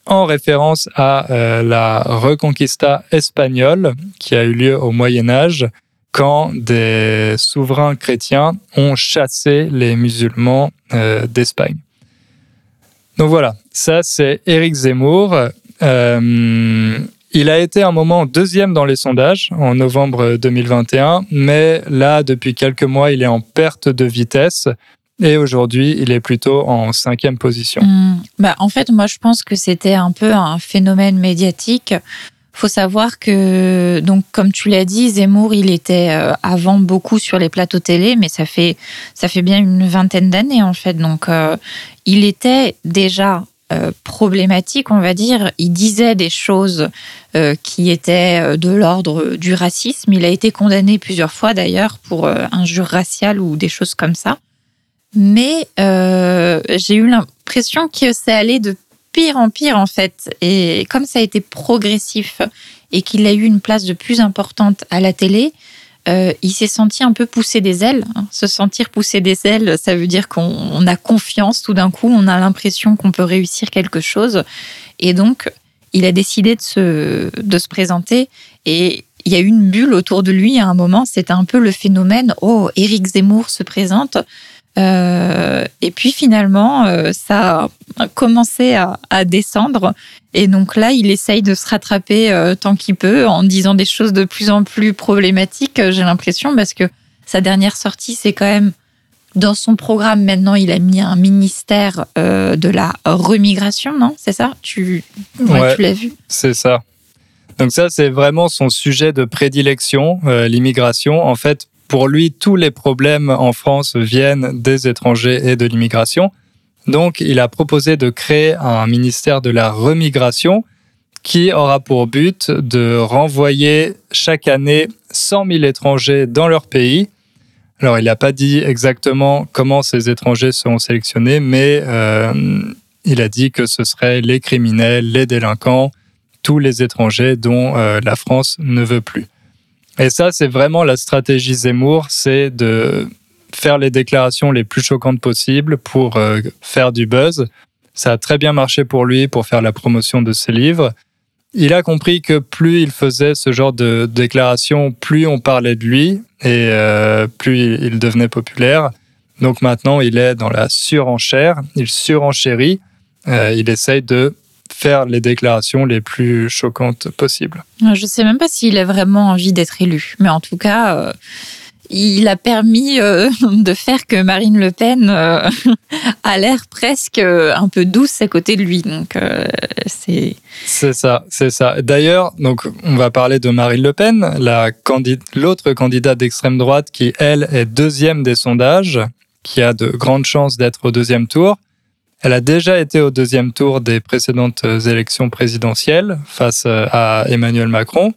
en référence à euh, la Reconquista espagnole qui a eu lieu au Moyen Âge quand des souverains chrétiens ont chassé les musulmans euh, d'Espagne. Donc voilà, ça c'est Éric Zemmour. Euh, il a été un moment deuxième dans les sondages en novembre 2021, mais là, depuis quelques mois, il est en perte de vitesse. Et aujourd'hui, il est plutôt en cinquième position. Hmm. bah, en fait, moi, je pense que c'était un peu un phénomène médiatique. Faut savoir que, donc, comme tu l'as dit, Zemmour, il était euh, avant beaucoup sur les plateaux télé, mais ça fait, ça fait bien une vingtaine d'années, en fait. Donc, euh, il était déjà euh, problématique, on va dire. Il disait des choses euh, qui étaient euh, de l'ordre du racisme. Il a été condamné plusieurs fois d'ailleurs pour injure raciale ou des choses comme ça. Mais j'ai eu l'impression que ça allait de pire en pire en fait. Et comme ça a été progressif et qu'il a eu une place de plus importante à la télé, euh, il s'est senti un peu pousser des ailes. Hein. Se sentir pousser des ailes, ça veut dire qu'on a confiance tout d'un coup, on a l'impression qu'on peut réussir quelque chose. Et donc, il a décidé de se, de se présenter et il y a eu une bulle autour de lui à un moment. C'était un peu le phénomène Oh, Éric Zemmour se présente. Euh, et puis finalement, euh, ça a commencé à, descendre. Et donc là, il essaye de se rattraper euh, tant qu'il peut en disant des choses de plus en plus problématiques, j'ai l'impression, parce que sa dernière sortie, c'est quand même Dans son programme, maintenant, il a mis un ministère de la remigration, non? C'est ça? Tu... Ouais. tu l'as vu? C'est ça. Donc ça, c'est vraiment son sujet de prédilection, l'immigration. En fait, pour lui, tous les problèmes en France viennent des étrangers et de l'immigration. Donc, il a proposé de créer un ministère de la remigration qui aura pour but de renvoyer chaque année 100 000 étrangers dans leur pays. Alors, il n'a pas dit exactement comment ces étrangers seront sélectionnés, mais euh, il a dit que ce seraient les criminels, les délinquants, tous les étrangers dont euh, la France ne veut plus. Et ça, c'est vraiment la stratégie Zemmour, c'est de faire les déclarations les plus choquantes possibles pour euh, faire du buzz. Ça a très bien marché pour lui pour faire la promotion de ses livres. Il a compris que plus il faisait ce genre de déclarations, plus on parlait de lui et euh, plus il devenait populaire. Donc maintenant, il est dans la surenchère, il surenchérit, euh, il essaye de faire les déclarations les plus choquantes possibles. Je ne sais même pas s'il a vraiment envie d'être élu, mais en tout cas, euh, il a permis euh, de faire que Marine Le Pen euh, a l'air presque euh, un peu douce à côté de lui. Donc c'est c'est ça, c'est ça. D'ailleurs, donc on va parler de Marine Le Pen, la l'autre candidate d'extrême droite qui elle est deuxième des sondages, qui a de grandes chances d'être au deuxième tour. Elle a déjà été au deuxième tour des précédentes élections présidentielles face à Emmanuel Macron.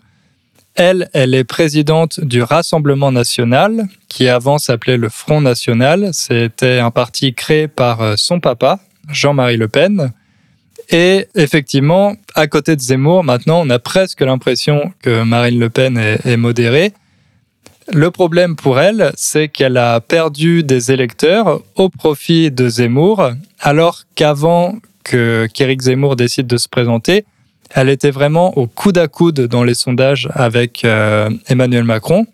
Elle, elle est présidente du Rassemblement national, qui avant s'appelait le Front national. C'était un parti créé par euh, son papa, Jean-Marie Le Pen. Et effectivement, à côté de Zemmour, maintenant, on a presque l'impression que Marine Le Pen est, modérée. Le problème pour elle, c'est qu'elle a perdu des électeurs au profit de Zemmour, alors qu'avant que qu'Éric Zemmour décide de se présenter, elle était vraiment au coude à coude dans les sondages avec euh, Emmanuel Macron.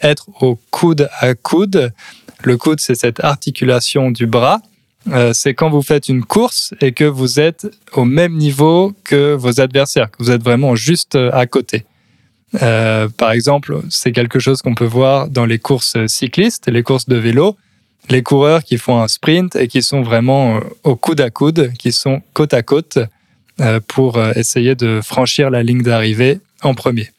Être au coude à coude, le coude, c'est cette articulation du bras. Euh, c'est quand vous faites une course et que vous êtes au même niveau que vos adversaires, que vous êtes vraiment juste euh, à côté. Par exemple, c'est quelque chose qu'on peut voir dans les courses cyclistes, les courses de vélo, les coureurs qui font un sprint et qui sont vraiment au coude à coude, qui sont côte à côte. Euh, pour euh, essayer de franchir la ligne d'arrivée en premier.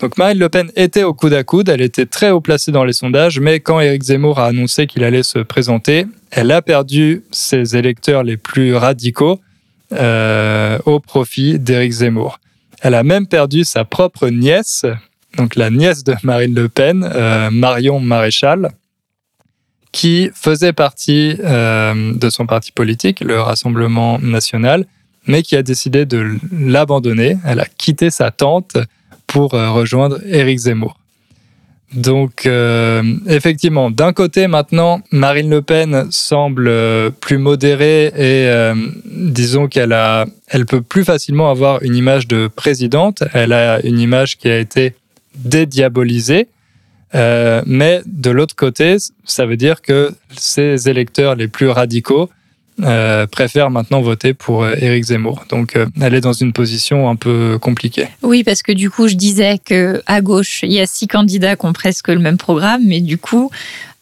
Donc Marine Le Pen était au coude à coude, elle était très haut placée dans les sondages, mais quand Éric Zemmour a annoncé qu'il allait se présenter, elle a perdu ses électeurs les plus radicaux euh, au profit d'Éric Zemmour. Elle a même perdu sa propre nièce, donc la nièce de Marine Le Pen, Marion Maréchal, qui faisait partie de son parti politique, le Rassemblement national, mais qui a décidé de l'abandonner. Elle a quitté sa tante pour euh, rejoindre Éric Zemmour. Donc, euh, effectivement, d'un côté, maintenant, Marine Le Pen semble euh, plus modérée et disons qu'elle a, elle peut plus facilement avoir une image de présidente. Elle a une image qui a été dédiabolisée. mais de l'autre côté, ça veut dire que ses électeurs les plus radicaux euh, préfère maintenant voter pour euh, Éric Zemmour. Donc, euh, elle est dans une position un peu compliquée. Oui, parce que du coup, je disais que à gauche, il y a six candidats qui ont presque le même programme, mais du coup,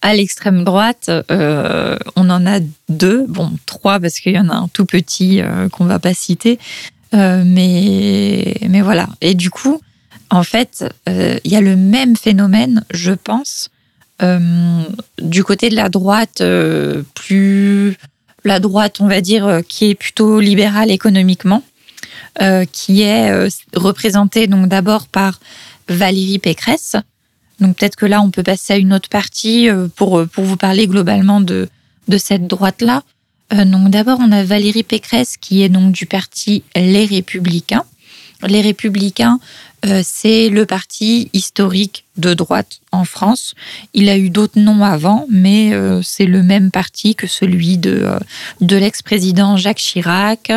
à l'extrême droite, on en a deux, bon, trois parce qu'il y en a un tout petit qu'on va pas citer, mais mais voilà. Et du coup, en fait, il y a le même phénomène, je pense. du côté de la droite plus la droite, on va dire, euh, qui est plutôt libérale économiquement, euh, qui est euh, représentée donc d'abord par Valérie Pécresse. Donc peut-être que là, on peut passer à une autre partie pour, pour vous parler globalement de, de cette droite-là. donc d'abord, on a Valérie Pécresse qui est donc du parti Les Républicains. Les Républicains, c'est le parti historique de droite en France. Il a eu d'autres noms avant, mais euh, c'est le même parti que celui de, euh, de l'ex-président Jacques Chirac,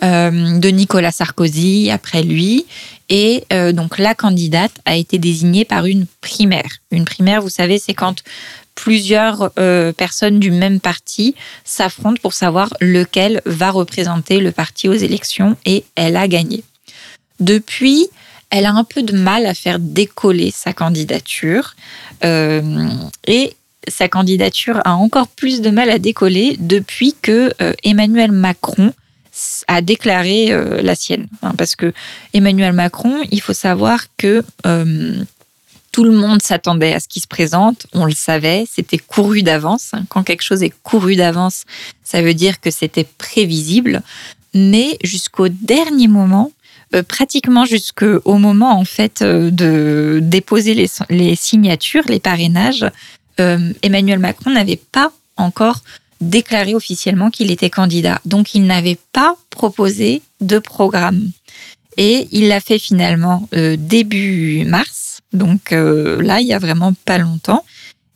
de Nicolas Sarkozy après lui. Et donc la candidate a été désignée par une primaire. Une primaire, vous savez, c'est quand plusieurs personnes du même parti s'affrontent pour savoir lequel va représenter le parti aux élections et elle a gagné. Depuis, elle a un peu de mal à faire décoller sa candidature. Euh, et sa candidature a encore plus de mal à décoller depuis que Emmanuel Macron a déclaré la sienne. Parce que Emmanuel Macron, il faut savoir que tout le monde s'attendait à ce qui se présente, on le savait, c'était couru d'avance. Quand quelque chose est couru d'avance, ça veut dire que c'était prévisible. Mais jusqu'au dernier moment, euh, pratiquement jusqu'au moment en fait euh, de déposer les, signatures, les parrainages, euh, Emmanuel Macron n'avait pas encore déclaré officiellement qu'il était candidat. Donc il n'avait pas proposé de programme. Et il l'a fait finalement début mars, donc là il y a vraiment pas longtemps.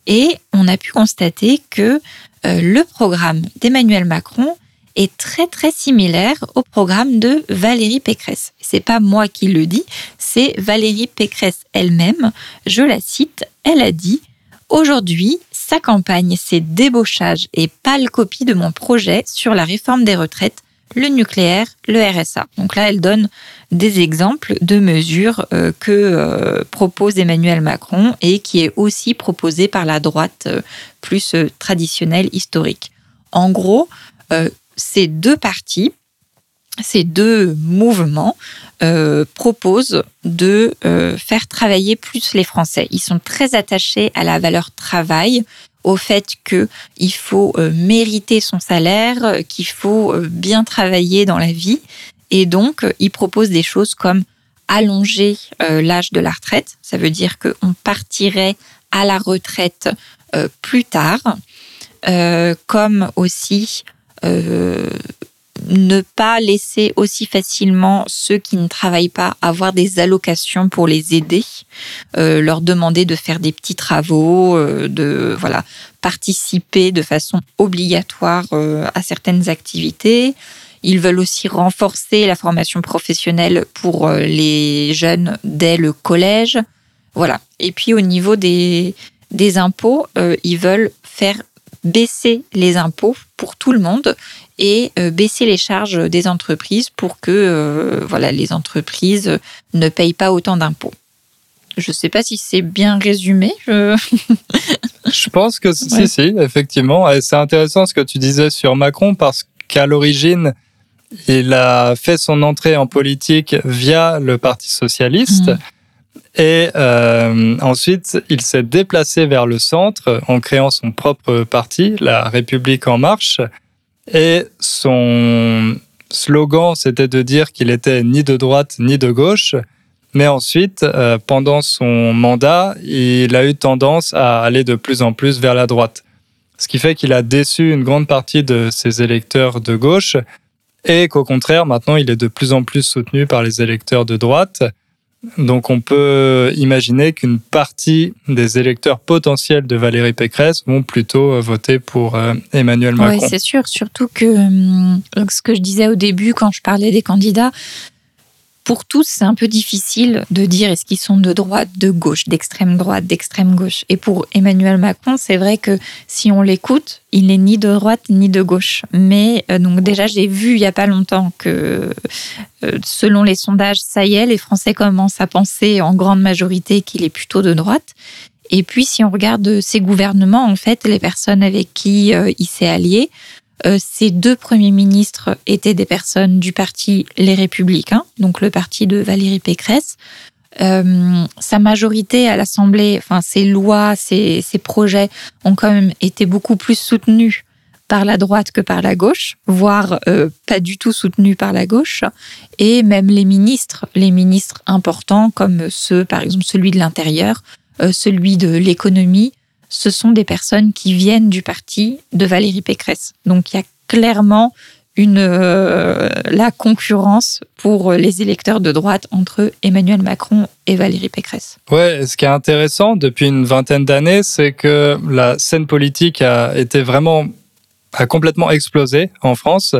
Et on a pu constater que le programme d'Emmanuel Macron est très très similaire au programme de Valérie Pécresse. C'est pas moi qui le dis, c'est Valérie Pécresse elle-même. Je la cite, elle a dit Aujourd'hui, sa campagne, c'est débauchage et pâle copie de mon projet sur la réforme des retraites, le nucléaire, le RSA. Donc là, elle donne des exemples de mesures euh, que euh, propose Emmanuel Macron et qui est aussi proposée par la droite euh, plus traditionnelle, historique. En gros, ces deux partis, ces deux mouvements euh, proposent de euh, faire travailler plus les Français. Ils sont très attachés à la valeur travail, au fait qu'il faut euh, mériter son salaire, qu'il faut bien travailler dans la vie. Et donc, ils proposent des choses comme allonger l'âge de la retraite. Ça veut dire qu'on partirait à la retraite plus tard, comme aussi euh, ne pas laisser aussi facilement ceux qui ne travaillent pas avoir des allocations pour les aider, euh, leur demander de faire des petits travaux, euh, de voilà participer de façon obligatoire à certaines activités. Ils veulent aussi renforcer la formation professionnelle pour les jeunes dès le collège. Voilà. Et puis au niveau des, des impôts, ils veulent faire baisser les impôts pour tout le monde et euh, baisser les charges des entreprises pour que euh, voilà, les entreprises ne payent pas autant d'impôts. Je ne sais pas si c'est bien résumé. Je... pense que si, si, effectivement. C'est intéressant ce que tu disais sur Macron parce qu'à l'origine, il a fait son entrée en politique via le Parti socialiste. Mmh. Et euh, ensuite, il s'est déplacé vers le centre en créant son propre parti, la République en marche. Et son slogan, c'était de dire qu'il était ni de droite ni de gauche. Mais ensuite, euh, pendant son mandat, il a eu tendance à aller de plus en plus vers la droite. Ce qui fait qu'il a déçu une grande partie de ses électeurs de gauche et qu'au contraire, maintenant, il est de plus en plus soutenu par les électeurs de droite. Donc on peut imaginer qu'une partie des électeurs potentiels de Valérie Pécresse vont plutôt euh, voter pour euh, Emmanuel Macron. Oui, c'est sûr, surtout que hum, ce que je disais au début quand je parlais des candidats, pour tous, c'est un peu difficile de dire est-ce qu'ils sont de droite, de gauche, d'extrême droite, d'extrême gauche. Et pour Emmanuel Macron, c'est vrai que si on l'écoute, il n'est ni de droite ni de gauche. Mais euh, donc déjà, j'ai vu il y a pas longtemps que euh, selon les sondages, ça y est, les Français commencent à penser en grande majorité qu'il est plutôt de droite. Et puis, si on regarde ses gouvernements, en fait, les personnes avec qui euh, il s'est allié, euh, ces deux premiers ministres étaient des personnes du parti Les Républicains, donc le parti de Valérie Pécresse. Euh, sa majorité à l'Assemblée, enfin ses lois, ses, projets ont quand même été beaucoup plus soutenus par la droite que par la gauche, voire euh, pas du tout soutenus par la gauche. Et même les ministres, les ministres importants comme ceux, par exemple celui de l'intérieur, celui de l'économie, ce sont des personnes qui viennent du parti de Valérie Pécresse. Donc il y a clairement euh, la concurrence pour les électeurs de droite entre Emmanuel Macron et Valérie Pécresse. Ouais, ce qui est intéressant depuis une vingtaine d'années, c'est que la scène politique a été vraiment complètement explosé en France.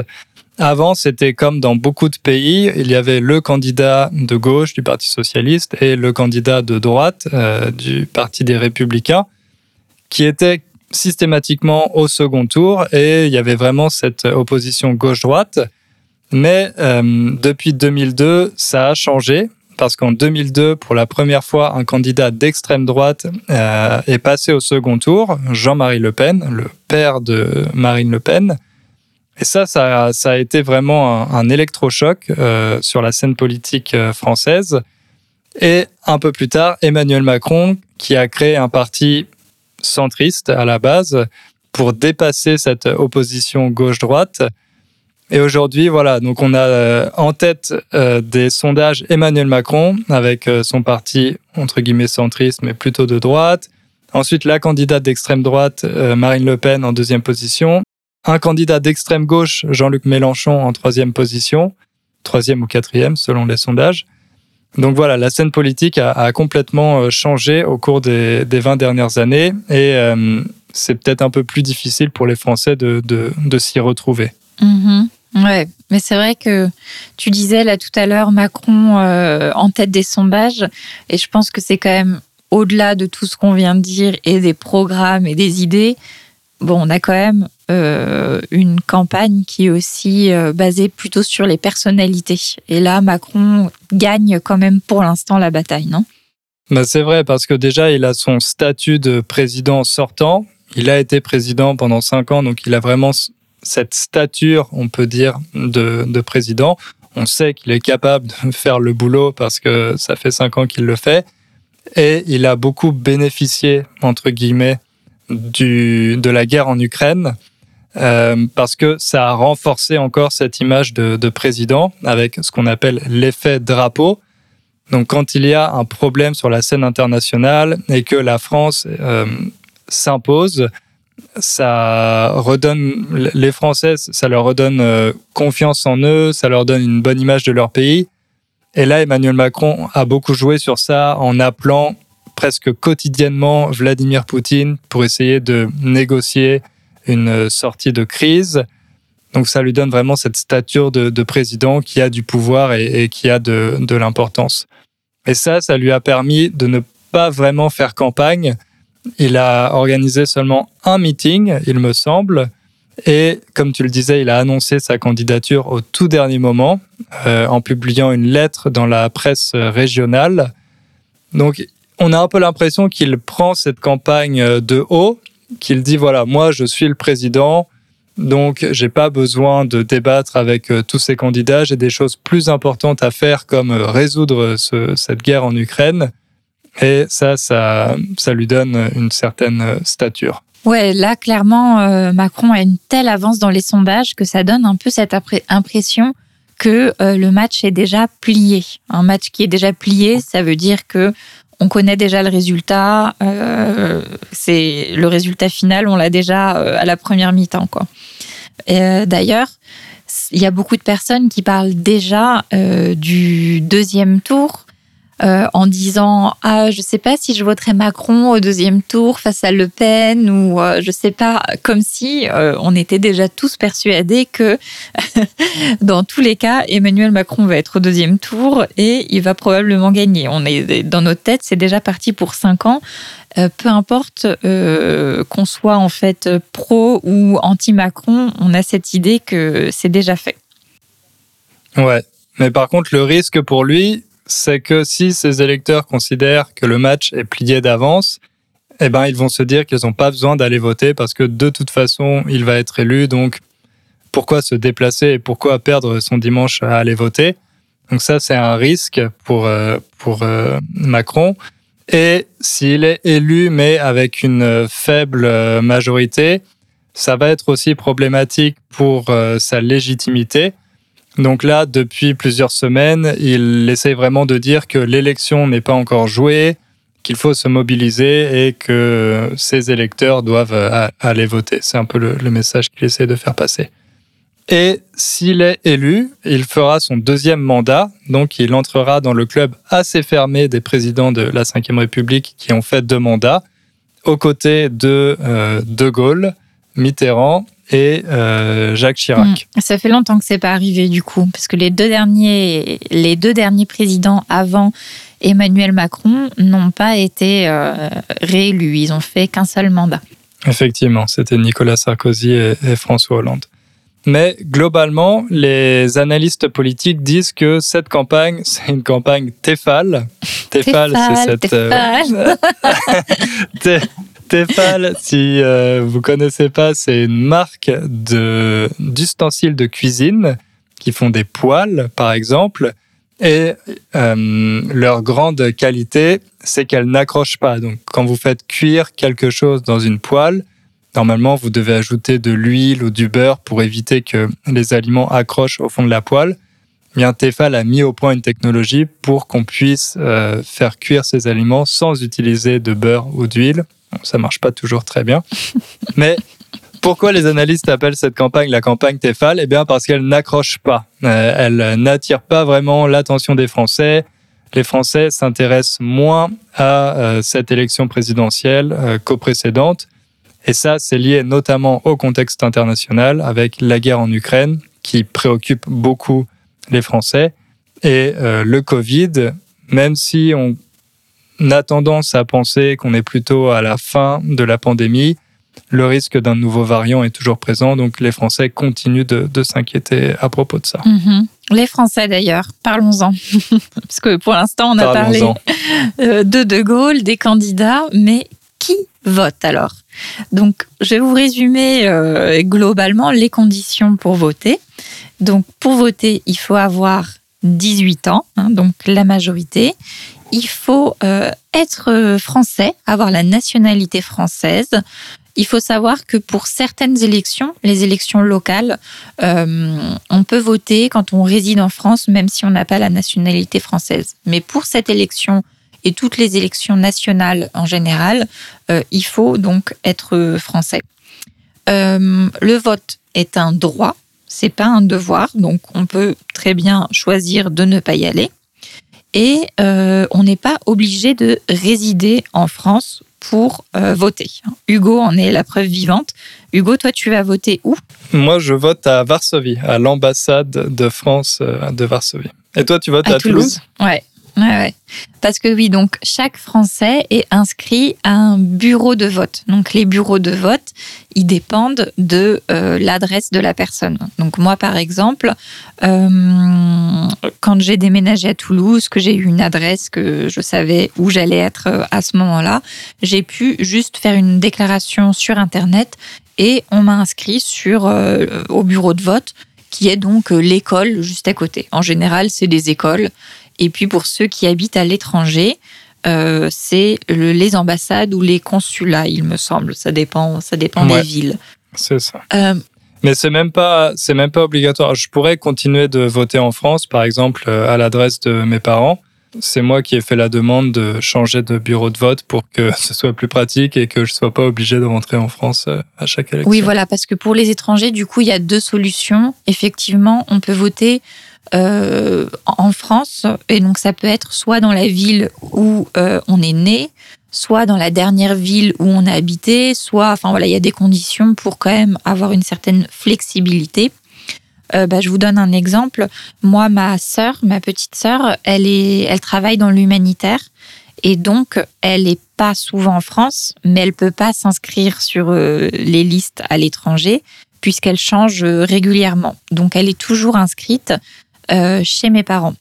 Avant, c'était comme dans beaucoup de pays, il y avait le candidat de gauche du Parti socialiste et le candidat de droite euh, du Parti des Républicains qui était systématiquement au second tour et il y avait vraiment cette opposition gauche-droite. Mais euh, depuis 2002, ça a changé parce qu'en 2002, pour la première fois, un candidat d'extrême droite euh, est passé au second tour, Jean-Marie Le Pen, le père de Marine Le Pen. Et ça, ça, a été vraiment un, électrochoc euh, sur la scène politique française. Et un peu plus tard, Emmanuel Macron, qui a créé un parti centriste à la base pour dépasser cette opposition gauche-droite et aujourd'hui, voilà, donc on a euh, en tête euh, des sondages Emmanuel Macron avec euh, son parti entre guillemets centriste, mais plutôt de droite. Ensuite, la candidate d'extrême droite, Marine Le Pen, en deuxième position. Un candidat d'extrême gauche, Jean-Luc Mélenchon, en troisième position, troisième ou quatrième selon les sondages. Donc voilà, la scène politique a, complètement changé au cours des, des 20 dernières années et c'est peut-être un peu plus difficile pour les Français de, de, s'y retrouver. Mm-hmm. Ouais, mais c'est vrai que tu disais là tout à l'heure Macron euh, en tête des sondages, et je pense que c'est quand même au-delà de tout ce qu'on vient de dire et des programmes et des idées. Bon, on a quand même euh, une campagne qui est aussi euh, basée plutôt sur les personnalités. Et là, Macron gagne quand même pour l'instant la bataille, non? Bah C'est vrai, parce que déjà, il a son statut de président sortant. Il a été président pendant cinq ans, donc il a vraiment cette stature, on peut dire, de, président. On sait qu'il est capable de faire le boulot parce que ça fait cinq ans qu'il le fait. Et il a beaucoup bénéficié, entre guillemets, du, de la guerre en Ukraine. Euh, parce que ça a renforcé encore cette image de, président avec ce qu'on appelle l'effet drapeau. Donc quand il y a un problème sur la scène internationale et que la France euh, s'impose, ça redonne les Français, ça leur redonne euh, confiance en eux, ça leur donne une bonne image de leur pays. Et là, Emmanuel Macron a beaucoup joué sur ça en appelant presque quotidiennement Vladimir Poutine pour essayer de négocier une sortie de crise. Donc ça lui donne vraiment cette stature de, président qui a du pouvoir et, qui a de, l'importance. Et ça, ça lui a permis de ne pas vraiment faire campagne, il a organisé seulement un meeting, il me semble. Et comme tu le disais, il a annoncé sa candidature au tout dernier moment euh, en publiant une lettre dans la presse régionale. Donc, on a un peu l'impression qu'il prend cette campagne de haut, qu'il dit voilà, moi je suis le président, donc j'ai pas besoin de débattre avec euh, tous ces candidats, j'ai des choses plus importantes à faire comme résoudre cette guerre en Ukraine. Et ça, ça, ça lui donne une certaine stature. Ouais, là, clairement, euh, Macron a une telle avance dans les sondages que ça donne un peu cette impression que euh, le match est déjà plié. Un match qui est déjà plié, ça veut dire que on connaît déjà le résultat. Euh, c'est le résultat final, on l'a déjà à la première mi-temps, quoi. D'ailleurs, il y a beaucoup de personnes qui parlent déjà du deuxième tour euh, en disant ah je sais pas si je voterai Macron au deuxième tour face à Le Pen ou euh, je sais pas comme si euh, on était déjà tous persuadés que dans tous les cas Emmanuel Macron va être au deuxième tour et il va probablement gagner. On est dans notre tête c'est déjà parti pour cinq ans. peu importe qu'on soit en fait pro ou anti Macron, on a cette idée que c'est déjà fait. Ouais, mais par contre le risque pour lui c'est que si ces électeurs considèrent que le match est plié d'avance, eh ben, ils vont se dire qu'ils n'ont pas besoin d'aller voter parce que de toute façon, il va être élu. Donc, pourquoi se déplacer et pourquoi perdre son dimanche à aller voter? Donc ça, c'est un risque pour, euh, pour euh, Macron. Et s'il est élu, mais avec une faible majorité, ça va être aussi problématique pour euh, sa légitimité donc là, depuis plusieurs semaines, il essaye vraiment de dire que l'élection n'est pas encore jouée, qu'il faut se mobiliser et que ses électeurs doivent euh, aller voter. C'est un peu le, message qu'il essaie de faire passer. Et s'il est élu, il fera son deuxième mandat, donc il entrera dans le club assez fermé des présidents de la Ve République qui ont fait deux mandats, aux côtés de euh, De Gaulle, Mitterrand et euh, Jacques Chirac. Hmm. Ça fait longtemps que c'est pas arrivé du coup, parce que les deux derniers, les deux derniers présidents avant Emmanuel Macron n'ont pas été euh, réélus. Ils ont fait qu'un seul mandat. Effectivement, c'était Nicolas Sarkozy et, François Hollande. Mais globalement, les analystes politiques disent que cette campagne, c'est une campagne Tefal. Tefal, c'est cette. Tefal. Tefal, si euh, vous connaissez pas, c'est une marque de d'ustensiles de cuisine qui font des poêles, par exemple. Et euh, leur grande qualité, c'est qu'elles n'accrochent pas. Donc, quand vous faites cuire quelque chose dans une poêle, normalement, vous devez ajouter de l'huile ou du beurre pour éviter que les aliments accrochent au fond de la poêle. Bien, Tefal a mis au point une technologie pour qu'on puisse euh, faire cuire ces aliments sans utiliser de beurre ou d'huile. Ça marche pas toujours très bien, mais pourquoi les analystes appellent cette campagne la campagne Tefal? Eh bien parce qu'elle n'accroche pas. Euh, elle n'attire pas vraiment l'attention des Français. Les Français s'intéressent moins à euh, cette élection présidentielle euh, qu'aux précédentes. Et ça, c'est lié notamment au contexte international avec la guerre en Ukraine qui préoccupe beaucoup les Français. Et le Covid, même si on a tendance à penser qu'on est plutôt à la fin de la pandémie, le risque d'un nouveau variant est toujours présent, donc les Français continuent de, s'inquiéter à propos de ça. Mhm. Les Français d'ailleurs, parlons-en. Parce que pour l'instant, on a parlé euh, de De Gaulle, des candidats, mais qui vote alors? Donc, je vais vous résumer euh, globalement les conditions pour voter. Donc, pour voter, il faut avoir 18 ans, hein, donc la majorité. Il faut euh, être français, avoir la nationalité française. Il faut savoir que pour certaines élections, les élections locales, euh, on peut voter quand on réside en France, même si on n'a pas la nationalité française. Mais pour cette élection et toutes les élections nationales en général, euh, il faut donc être français. Euh, le vote est un droit, c'est pas un devoir, donc on peut très bien choisir de ne pas y aller. Et on n'est pas obligé de résider en France pour euh, voter. Hugo en est la preuve vivante. Hugo, toi, tu vas voter où? Moi, je vote à Varsovie, à l'ambassade de France euh, de Varsovie. Et toi, tu votes à, Toulouse, Toulouse Ouais. Ouais, Parce que oui, donc chaque Français est inscrit à un bureau de vote. Donc les bureaux de vote, ils dépendent de euh, l'adresse de la personne. Donc moi, par exemple, euh, quand j'ai déménagé à Toulouse, que j'ai eu une adresse, que je savais où j'allais être euh, à ce moment-là, j'ai pu juste faire une déclaration sur Internet et on m'a inscrit sur au bureau de vote qui est donc l'école juste à côté. En général, c'est des écoles et puis pour ceux qui habitent à l'étranger, euh, c'est les ambassades ou les consulats, il me semble. Ça dépend, ça dépend des villes. C'est ça. Euh, mais c'est même pas, c'est même pas obligatoire. Je pourrais continuer de voter en France, par exemple, euh, à l'adresse de mes parents. C'est moi qui ai fait la demande de changer de bureau de vote pour que ce soit plus pratique et que je sois pas obligé de rentrer en France à chaque élection. Oui, voilà, parce que pour les étrangers, du coup, il y a deux solutions. Effectivement, on peut voter euh, en France. Et donc ça peut être soit dans la ville où euh, on est né, soit dans la dernière ville où on a habité, soit, enfin voilà, il y a des conditions pour quand même avoir une certaine flexibilité. Euh, bah, je vous donne un exemple. Moi, ma sœur, ma petite sœur, elle est, elle travaille dans l'humanitaire et donc elle est pas souvent en France, mais elle peut pas s'inscrire sur les listes à l'étranger puisqu'elle change régulièrement. Donc elle est toujours inscrite euh, chez mes parents.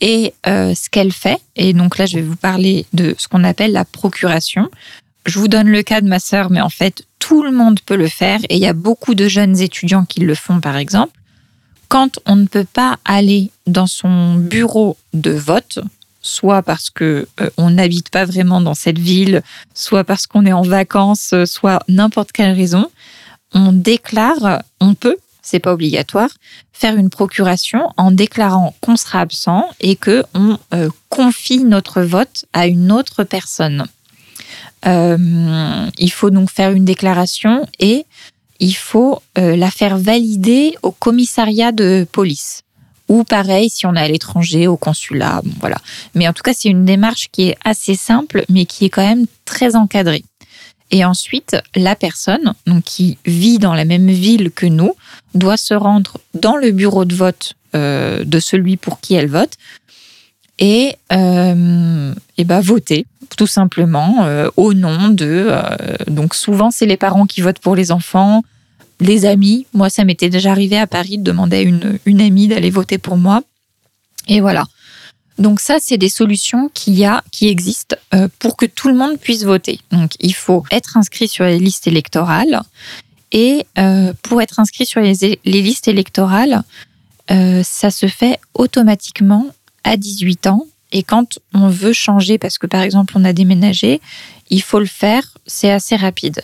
Et euh, ce qu'elle fait, et donc là je vais vous parler de ce qu'on appelle la procuration. Je vous donne le cas de ma sœur, mais en fait tout le monde peut le faire et il y a beaucoup de jeunes étudiants qui le font par exemple. Quand on ne peut pas aller dans son bureau de vote, soit parce que euh, on n'habite pas vraiment dans cette ville, soit parce qu'on est en vacances, soit n'importe quelle raison, on déclare, on peut c'est pas obligatoire, faire une procuration en déclarant qu'on sera absent et que on euh, confie notre vote à une autre personne. Euh, il faut donc faire une déclaration et il faut euh, la faire valider au commissariat de police. Ou pareil, si on est à l'étranger, au consulat, voilà. Mais en tout cas, c'est une démarche qui est assez simple, mais qui est quand même très encadrée. Et ensuite, la personne donc, qui vit dans la même ville que nous doit se rendre dans le bureau de vote euh, de celui pour qui elle vote et, euh, et ben voter tout simplement euh, au nom de. donc souvent, c'est les parents qui votent pour les enfants. les amis. Moi, ça m'était déjà arrivé à Paris de demander à une, une amie d'aller voter pour moi. Et voilà. Donc ça, c'est des solutions qui, a, qui existent euh, pour que tout le monde puisse voter. Donc il faut être inscrit sur les listes électorales. Et euh, pour être inscrit sur les, listes électorales, euh, ça se fait automatiquement à 18 ans. Et quand on veut changer, parce que par exemple on a déménagé, il faut le faire, c'est assez rapide.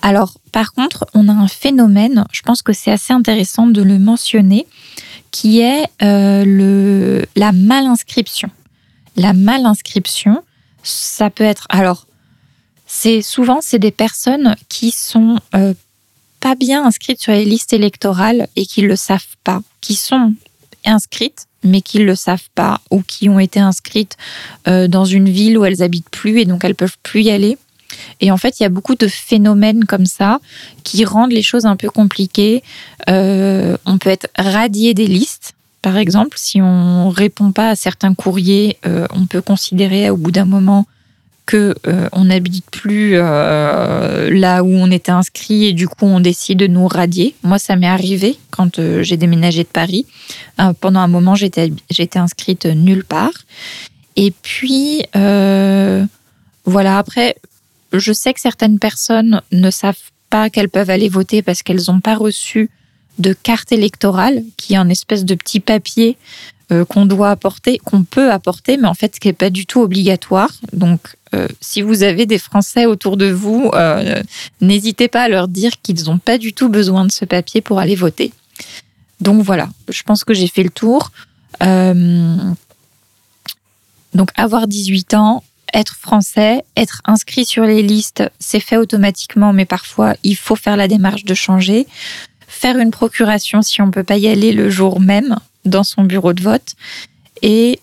Alors par contre, on a un phénomène, je pense que c'est assez intéressant de le mentionner, qui est euh, le, la malinscription. La malinscription, ça peut être... Alors, c'est souvent, c'est des personnes qui sont euh, pas bien inscrites sur les listes électorales et qui ne le savent pas, qui sont inscrites mais qui ne le savent pas ou qui ont été inscrites euh, dans une ville où elles habitent plus et donc elles peuvent plus y aller. Et en fait, il y a beaucoup de phénomènes comme ça qui rendent les choses un peu compliquées. Euh, on peut être radié des listes. Par exemple, si on répond pas à certains courriers, euh, on peut considérer au bout d'un moment que euh, on n'habite plus là où on était inscrit et du coup on décide de nous radier. Moi, ça m'est arrivé quand j'ai déménagé de Paris. pendant un moment, j'étais j'étais inscrite nulle part. Et puis voilà. Après, je sais que certaines personnes ne savent pas qu'elles peuvent aller voter parce qu'elles n'ont pas reçu de carte électorale, qui est un espèce de petit papier euh, qu'on doit apporter, qu'on peut apporter, mais en fait, ce qui n'est pas du tout obligatoire. Donc, euh, si vous avez des Français autour de vous, euh, n'hésitez pas à leur dire qu'ils n'ont pas du tout besoin de ce papier pour aller voter. Donc voilà, je pense que j'ai fait le tour. donc, avoir 18 ans, être français, être inscrit sur les listes, c'est fait automatiquement, mais parfois il faut faire la démarche de changer. Faire une procuration si on ne peut pas y aller le jour même dans son bureau de vote. Et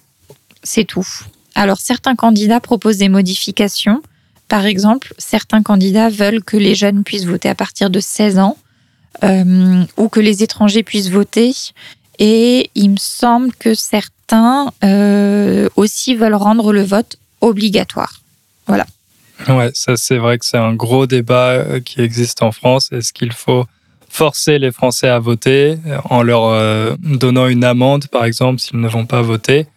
c'est tout. Alors certains candidats proposent des modifications. Par exemple, certains candidats veulent que les jeunes puissent voter à partir de 16 ans euh, ou que les étrangers puissent voter. Et il me semble que certains euh, aussi veulent rendre le vote obligatoire. Voilà. Ouais, ça c'est vrai que c'est un gros débat euh, qui existe en France. Est-ce qu'il faut forcer les Français à voter euh, en leur euh, donnant une amende, par exemple, s'ils ne vont pas voter?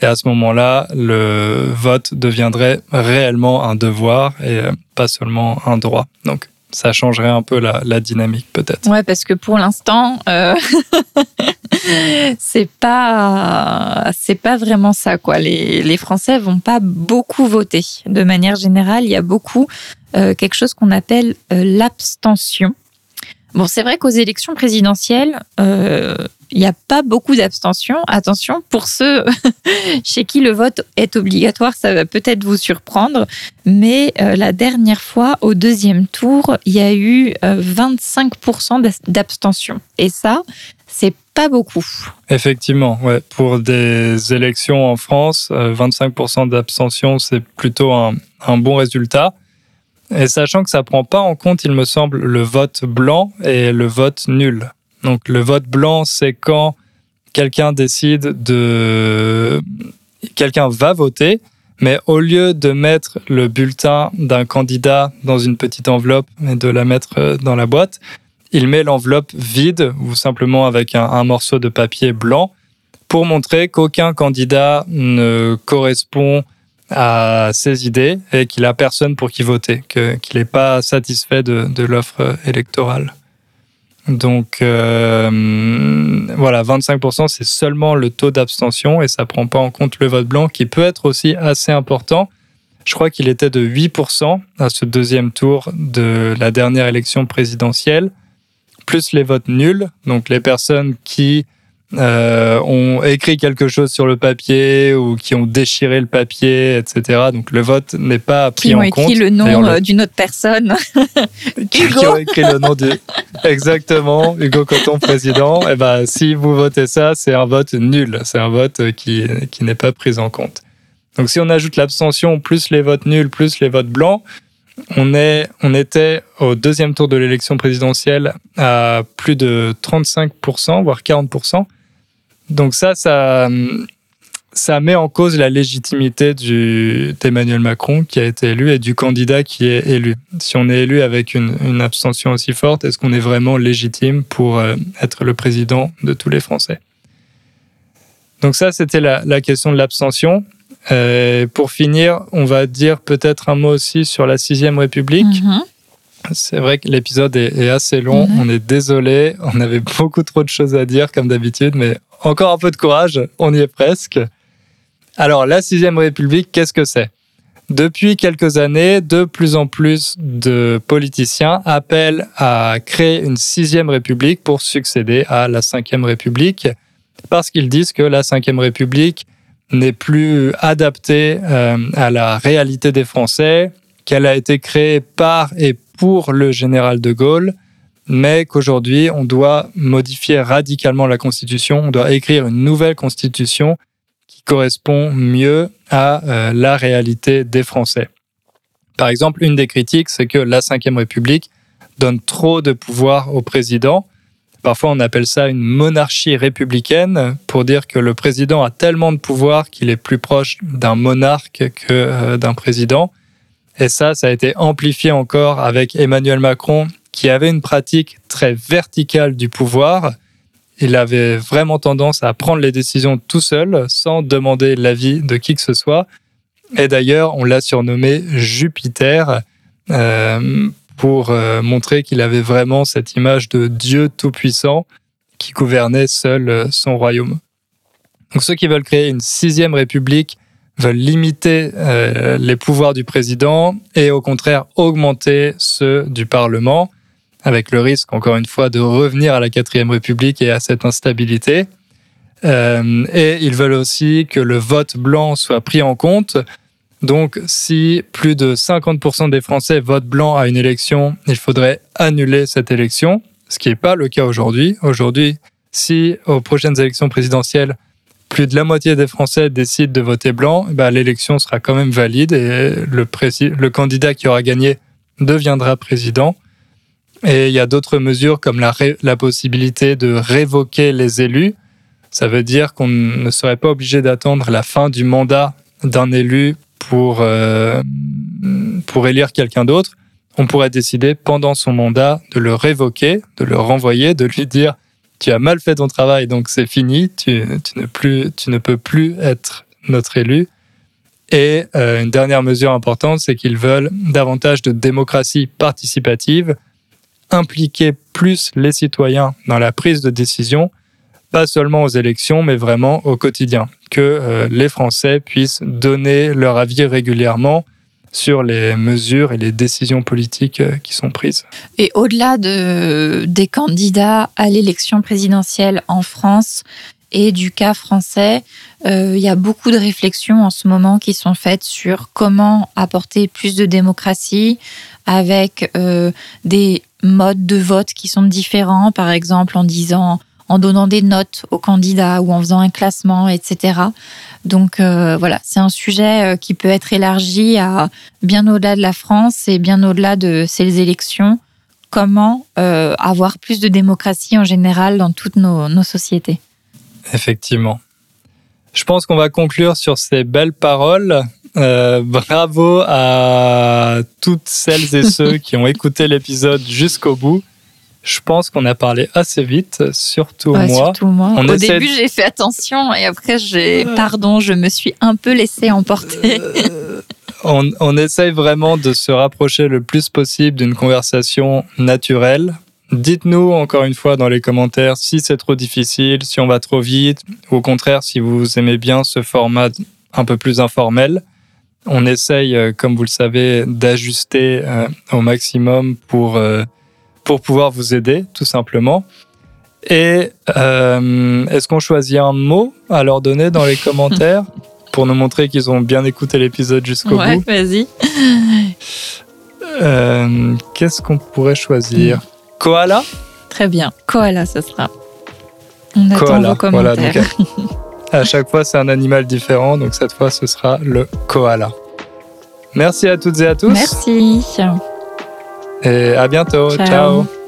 Et à ce moment-là, le vote deviendrait réellement un devoir et pas seulement un droit. Donc, ça changerait un peu la, dynamique peut-être. Ouais, parce que pour l'instant, euh, c'est pas c'est pas vraiment ça quoi. Les, les Français vont pas beaucoup voter. De manière générale, il y a beaucoup euh, quelque chose qu'on appelle euh, l'abstention. Bon, c'est vrai qu'aux élections présidentielles, euh, il n'y a pas beaucoup d'abstention. Attention, pour ceux chez qui le vote est obligatoire, ça va peut-être vous surprendre, mais euh, la dernière fois, au deuxième tour, il y a eu 25% euh, d'abstention. Et ça, c'est pas beaucoup. Effectivement, pour des élections en France, 25% d'abstention, c'est plutôt un, un bon résultat. Et sachant que ça prend pas en compte, il me semble, le vote blanc et le vote nul. Donc le vote blanc, c'est quand quelqu'un décide de... Quelqu'un va voter, mais au lieu de mettre le bulletin d'un candidat dans une petite enveloppe et de la mettre euh, dans la boîte, il met l'enveloppe vide ou simplement avec un, morceau de papier blanc pour montrer qu'aucun candidat ne correspond à ses idées et qu'il a personne pour qui voter, qu'il n'est pas satisfait de l'offre électorale. Donc euh, voilà, 25%, c'est seulement le taux d'abstention et ça prend pas en compte le vote blanc qui peut être aussi assez important. Je crois qu'il était de 8% à ce deuxième tour de la dernière élection présidentielle, plus les votes nuls, donc les personnes qui euh, ont écrit quelque chose sur le papier ou qui ont déchiré le papier, etc. Donc le vote n'est pas pris en compte. Qui ont écrit le nom euh, d'une autre personne. qui, ont écrit le nom du... Exactement, Hugo Coton, président. Et eh ben, si vous votez ça, c'est un vote nul. C'est un vote qui, qui n'est pas pris en compte. Donc si on ajoute l'abstention plus les votes nuls plus les votes blancs, on, est, on était au deuxième tour de l'élection présidentielle à plus de 35%, voire 40%. Donc ça, ça, met en cause la légitimité d'Emmanuel Macron qui a été élu et du candidat qui est élu. Si on est élu avec une, une abstention aussi forte, est-ce qu'on est vraiment légitime pour euh, être le président de tous les Français? Donc ça, c'était la, la, question de l'abstention. Euh, pour finir, on va dire peut-être un mot aussi sur la sixième République. Mm-hmm. C'est vrai que l'épisode est, est, assez long. On est désolé. On avait beaucoup trop de choses à dire, comme d'habitude, mais encore un peu de courage. On y est presque. Alors, la sixième République, qu'est-ce que c'est? Depuis quelques années, de plus en plus de politiciens appellent à créer une sixième République pour succéder à la cinquième République, parce qu'ils disent que la cinquième République n'est plus adaptée euh, à la réalité des Français, qu'elle a été créée par et pour le général de Gaulle, mais qu'aujourd'hui, on doit modifier radicalement la Constitution, on doit écrire une nouvelle Constitution correspond mieux à euh, la réalité des Français. Par exemple, une des critiques, c'est que la Ve République donne trop de pouvoir au président. Parfois, on appelle ça une monarchie républicaine pour dire que le président a tellement de pouvoir qu'il est plus proche d'un monarque que euh, d'un président. Et ça, ça a été amplifié encore avec Emmanuel Macron, qui avait une pratique très verticale du pouvoir il avait vraiment tendance à prendre les décisions tout seul, sans demander l'avis de qui que ce soit. Et d'ailleurs, on l'a surnommé Jupiter euh, pour euh, montrer qu'il avait vraiment cette image de Dieu tout-puissant qui gouvernait seul euh, son royaume. Donc ceux qui veulent créer une sixième république veulent limiter les pouvoirs du président et au contraire augmenter ceux du Parlement avec le risque, encore une fois, de revenir à la quatrième République et à cette instabilité. Euh, et ils veulent aussi que le vote blanc soit pris en compte. Donc, si plus de 50% des Français votent blanc à une élection, il faudrait annuler cette élection, ce qui n'est pas le cas aujourd'hui. Aujourd'hui, si aux prochaines élections présidentielles, plus de la moitié des Français décident de voter blanc, bah, l'élection sera quand même valide et le, candidat qui aura gagné deviendra président. Et il y a d'autres mesures comme la, la possibilité de révoquer les élus. Ça veut dire qu'on ne serait pas obligé d'attendre la fin du mandat d'un élu pour, euh, pour élire quelqu'un d'autre. On pourrait décider pendant son mandat de le révoquer, de le renvoyer, de lui dire tu as mal fait ton travail, donc c'est fini, tu, ne peux plus être notre élu. Et euh, une dernière mesure importante, c'est qu'ils veulent davantage de démocratie participative impliquer plus les citoyens dans la prise de décision, pas seulement aux élections, mais vraiment au quotidien. Que euh, les Français puissent donner leur avis régulièrement sur les mesures et les décisions politiques euh, qui sont prises. Et au-delà de, des candidats à l'élection présidentielle en France et du cas français, euh, il y a beaucoup de réflexions en ce moment qui sont faites sur comment apporter plus de démocratie avec des modes de vote qui sont différents, par exemple en disant, en donnant des notes aux candidats ou en faisant un classement, etc. Donc euh, voilà, c'est un sujet euh, qui peut être élargi à bien au-delà de la France et bien au-delà de ces élections. Comment euh, avoir plus de démocratie en général dans toutes nos, nos sociétés? Effectivement. Je pense qu'on va conclure sur ces belles paroles. Euh, bravo à toutes celles et ceux qui ont écouté l'épisode jusqu'au bout. Je pense qu'on a parlé assez vite, surtout moi. Surtout moi. Au début, j'ai fait attention et après, j'ai, pardon, je me suis un peu laissé emporter. Euh, on, on essaye vraiment de se rapprocher le plus possible d'une conversation naturelle. Dites-nous encore une fois dans les commentaires si c'est trop difficile, si on va trop vite, ou au contraire si vous aimez bien ce format un peu plus informel. On essaye, euh, comme vous le savez, d'ajuster euh, au maximum pour, euh, pour pouvoir vous aider, tout simplement. Et est-ce qu'on choisit un mot à leur donner dans les commentaires pour nous montrer qu'ils ont bien écouté l'épisode jusqu'au ouais, bout vas-y. Qu'est-ce qu'on pourrait choisir Koala Très bien, koala, ce sera. On attend koala, vos commentaires. Voilà, À chaque fois, c'est un animal différent, donc cette fois, ce sera le koala. Merci à toutes et à tous. Merci. Et à bientôt. Ciao. Ciao.